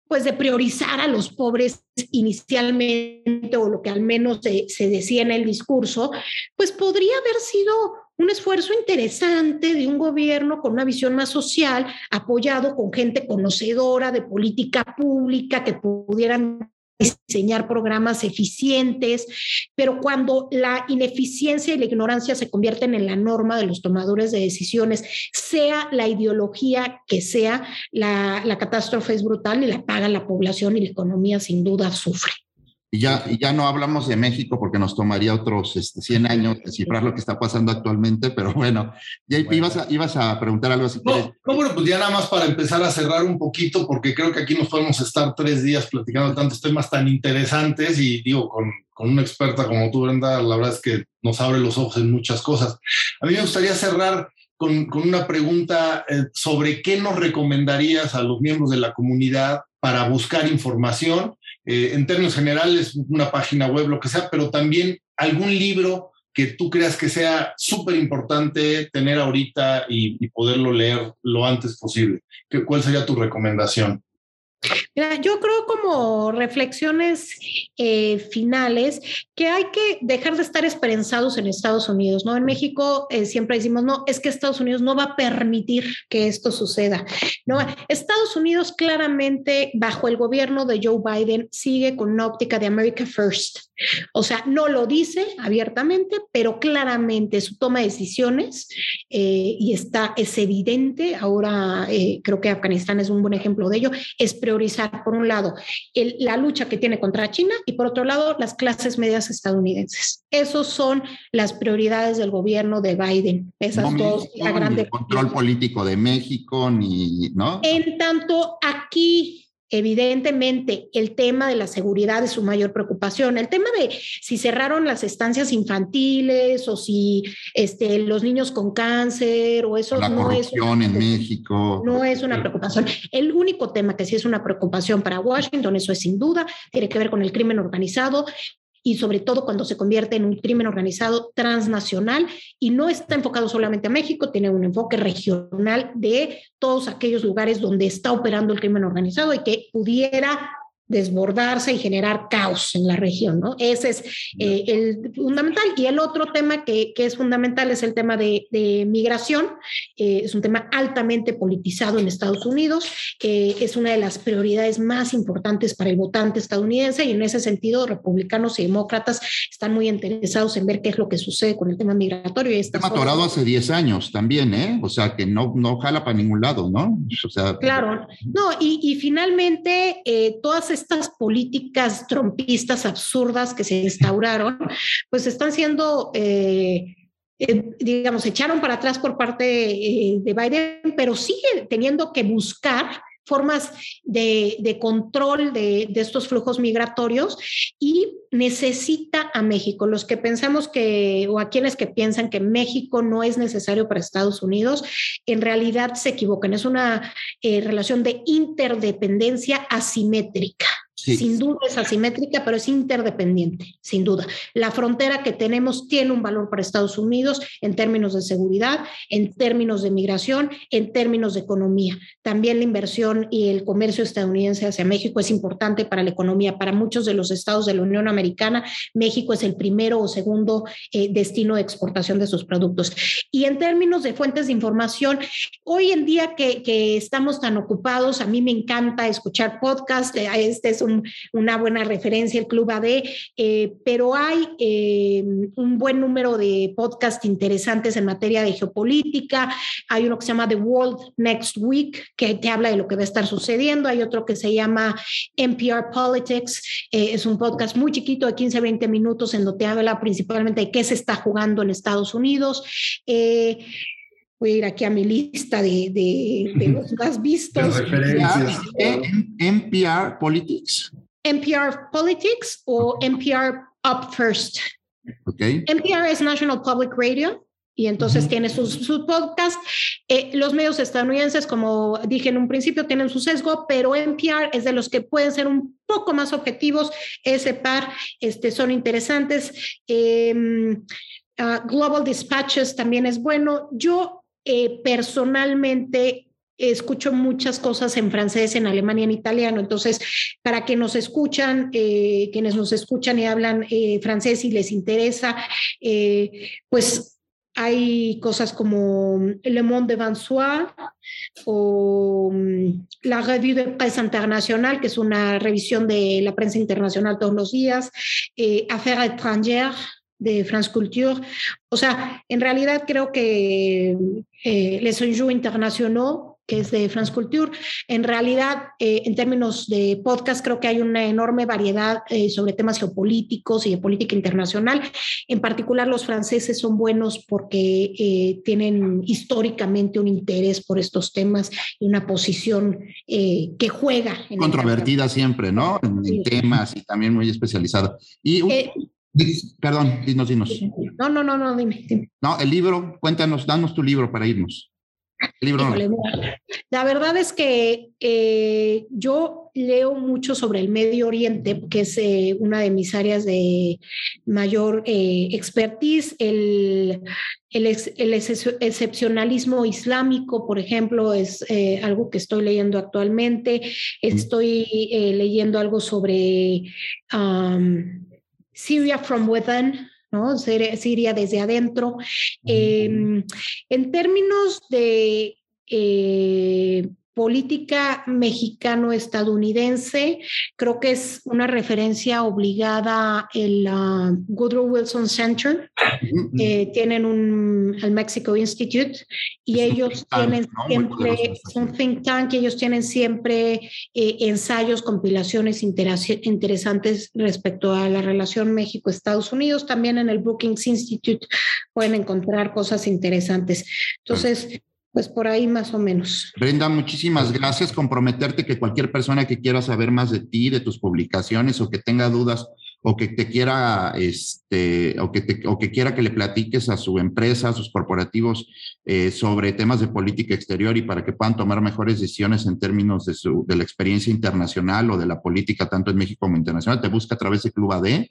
Speaker 4: pues de priorizar a los pobres inicialmente, o lo que al menos se, se, decía en el discurso, pues podría haber sido un esfuerzo interesante de un gobierno con una visión más social, apoyado con gente conocedora de política pública que pudieran diseñar programas eficientes, pero cuando la ineficiencia y la ignorancia se convierten en la norma de los tomadores de decisiones, sea la ideología que sea, la, la catástrofe es brutal y la paga la población y la economía sin duda sufre.
Speaker 2: Y ya, ya no hablamos de México porque nos tomaría otros este, 100 años descifrar lo que está pasando actualmente, pero bueno, ya ibas, a, ibas a preguntar algo así.
Speaker 3: No, no, bueno, pues ya nada más para empezar a cerrar un poquito, porque creo que aquí nos podemos estar tres días platicando tantos temas tan interesantes y digo, con, con una experta como tú, Brenda, la verdad es que nos abre los ojos en muchas cosas. A mí me gustaría cerrar con, con una pregunta eh, sobre qué nos recomendarías a los miembros de la comunidad para buscar información eh, en términos generales, una página web, lo que sea, pero también algún libro que tú creas que sea súper importante tener ahorita y, poderlo leer lo antes posible? ¿Cuál sería tu recomendación?
Speaker 4: Yo creo como reflexiones eh, finales que hay que dejar de estar esperanzados en Estados Unidos, ¿no? En México eh, siempre decimos, no, es que Estados Unidos no va a permitir que esto suceda, ¿no? Estados Unidos claramente bajo el gobierno de Joe Biden sigue con una óptica de America First. O sea, no lo dice abiertamente, pero claramente su toma de decisiones eh, y está, es evidente, ahora creo que Afganistán es un buen ejemplo de ello, es priorizar, por un lado, la lucha que tiene contra China y por otro lado, las clases medias estadounidenses. Esas son las prioridades del gobierno de Biden. Esas dos,
Speaker 2: la grande. control político de México, ni, ¿no?
Speaker 4: En tanto, aquí Evidentemente, el tema de la seguridad es su mayor preocupación. El tema de si cerraron las estancias infantiles o si este, los niños con cáncer o eso
Speaker 2: la
Speaker 4: no
Speaker 2: corrupción en México.
Speaker 4: No es una preocupación. El único tema que sí es una preocupación para Washington, eso es sin duda, tiene que ver con el crimen organizado y sobre todo cuando se convierte en un crimen organizado transnacional y no está enfocado solamente a México, tiene un enfoque regional de todos aquellos lugares donde está operando el crimen organizado y que pudiera desbordarse y generar caos en la región, ¿no? Ese es eh, el fundamental. Y el otro tema que, que es fundamental es el tema de, de migración. Eh, es un tema altamente politizado en Estados Unidos. Eh, es una de las prioridades más importantes para el votante estadounidense y en ese sentido republicanos y demócratas están muy interesados en ver qué es lo que sucede con el tema migratorio.
Speaker 2: Y tema atorado hace 10 años también, ¿eh? O sea, que no, no jala para ningún lado, ¿no? O sea,
Speaker 4: claro. No, y, y finalmente todas estas políticas trompistas absurdas que se instauraron, pues están siendo... Eh, eh, digamos, echaron para atrás por parte eh, de Biden, pero sigue teniendo que buscar formas de, control de, estos flujos migratorios y necesita a México. Los que pensamos que, o a quienes que piensan que México no es necesario para Estados Unidos, en realidad se equivocan. Es una relación de interdependencia asimétrica. Sin duda es asimétrica, pero es interdependiente, sin duda. La frontera que tenemos tiene un valor para Estados Unidos en términos de seguridad, en términos de migración, en términos de economía. También la inversión y el comercio estadounidense hacia México es importante para la economía. Para muchos de los estados de la Unión Americana, México es el primero o segundo eh, destino de exportación de sus productos. Y en términos de fuentes de información, hoy en día que, que estamos tan ocupados, a mí me encanta escuchar podcasts. Eh, este es un una buena referencia el Club AD, eh, pero hay eh, un buen número de podcasts interesantes en materia de geopolítica. Hay uno que se llama The World Next Week, que te habla de lo que va a estar sucediendo. Hay otro que se llama NPR Politics. Eh, es un podcast muy chiquito de 15 20 minutos en donde te habla principalmente de qué se está jugando en Estados Unidos voy a ir aquí a mi lista de, de, los más vistos.
Speaker 2: referencias. NPR Politics.
Speaker 4: NPR Politics o NPR Up First.
Speaker 2: Okay.
Speaker 4: NPR es National Public Radio y entonces tiene sus, sus podcasts. Eh, los medios estadounidenses, como dije en un principio, tienen su sesgo, pero NPR es de los que pueden ser un poco más objetivos. Ese par este, son interesantes. Em, ah, Global Dispatches también es bueno. Yo eh, personalmente escucho muchas cosas en francés, en alemán y en italiano. Entonces, para que nos escuchan, eh, quienes nos escuchan y hablan eh, francés y les interesa, pues hay cosas como Le Monde de Vansois o mm, la Revue de Presse Internacional, que es una revisión de la prensa internacional todos los días, Affaires étrangères de France Culture. O sea, en realidad creo que eh, Les Enjeux Internationaux, que es de France Culture, en realidad, eh, en términos de podcast, creo que hay una enorme variedad eh, sobre temas geopolíticos y de política internacional. En particular, los franceses son buenos porque eh, tienen históricamente un interés por estos temas y una posición que juega.
Speaker 2: Controvertida siempre, ¿no? En, temas y también muy especializada. Y Perdón, dinos, dinos.
Speaker 4: No, no, no, no, dime,
Speaker 2: No, el libro, cuéntanos, danos tu libro para irnos. Libro.
Speaker 4: La verdad es que eh, yo leo mucho sobre el Medio Oriente, que es eh, una de mis áreas de mayor eh, expertise. El, el, el, excepcionalismo islámico, por ejemplo, es algo que estoy leyendo actualmente. Estoy leyendo algo sobre um, Syria from Within, ¿no? Siria desde adentro. Em, en términos de eh, política mexicano-estadounidense, creo que es una referencia obligada el uh, Woodrow Wilson Center. Eh, tienen un, el Mexico Institute y ellos tienen siempre, un think tank, ellos tienen siempre eh, ensayos, compilaciones interesantes respecto a la relación México-Estados Unidos. También en el Brookings Institute pueden encontrar cosas interesantes. Entonces, pues por ahí más o menos.
Speaker 2: Brenda, muchísimas gracias. Comprometerte que cualquier persona que quiera saber más de ti, de tus publicaciones o que tenga dudas o que te quiera, este, o que, te, o que quiera que le platiques a su empresa, a sus corporativos eh, sobre temas de política exterior y para que puedan tomar mejores decisiones en términos de, su, de la experiencia internacional o de la política tanto en México como internacional, te busca a través de Club AD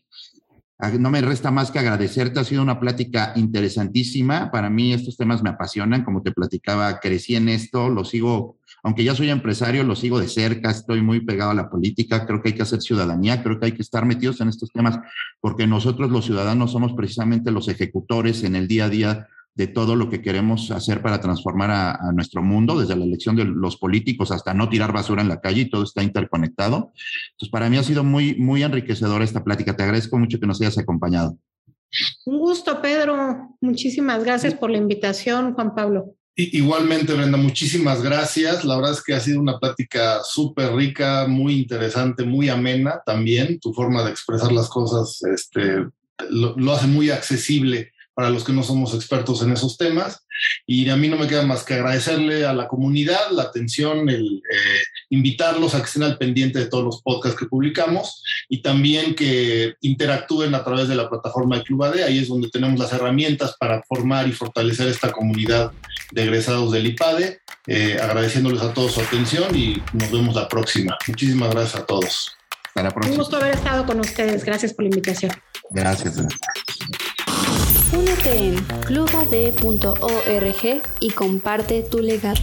Speaker 2: no me resta más que agradecerte, ha sido una plática interesantísima. Para mí estos temas me apasionan, como te platicaba, crecí en esto, lo sigo, aunque ya soy empresario, lo sigo de cerca, estoy muy pegado a la política, creo que hay que hacer ciudadanía, creo que hay que estar metidos en estos temas, porque nosotros los ciudadanos somos precisamente los ejecutores en el día a día de todo lo que queremos hacer para transformar a, nuestro mundo, desde la elección de los políticos hasta no tirar basura en la calle y todo está interconectado. Entonces, para mí ha sido muy, muy enriquecedora esta plática. Te agradezco mucho que nos hayas acompañado.
Speaker 4: Un gusto, Pedro. Muchísimas gracias por la invitación, Juan Pablo.
Speaker 3: Igualmente, Brenda, muchísimas gracias. La verdad es que ha sido una plática súper rica, muy interesante, muy amena también. Tu forma de expresar las cosas este, lo, lo hace muy accesible para los que no somos expertos en esos temas. Y a mí no me queda más que agradecerle a la comunidad la atención, el eh, invitarlos a que estén al pendiente de todos los podcasts que publicamos y también que interactúen a través de la plataforma de Club AD. Ahí es donde tenemos las herramientas para formar y fortalecer esta comunidad de egresados del IPADE. Eh, agradeciéndoles a todos su atención y nos vemos la próxima. Muchísimas gracias a todos.
Speaker 4: Hasta la próxima. Un gusto haber estado con ustedes. Gracias por la invitación.
Speaker 2: Gracias.
Speaker 1: En clubad.org y comparte tu legado.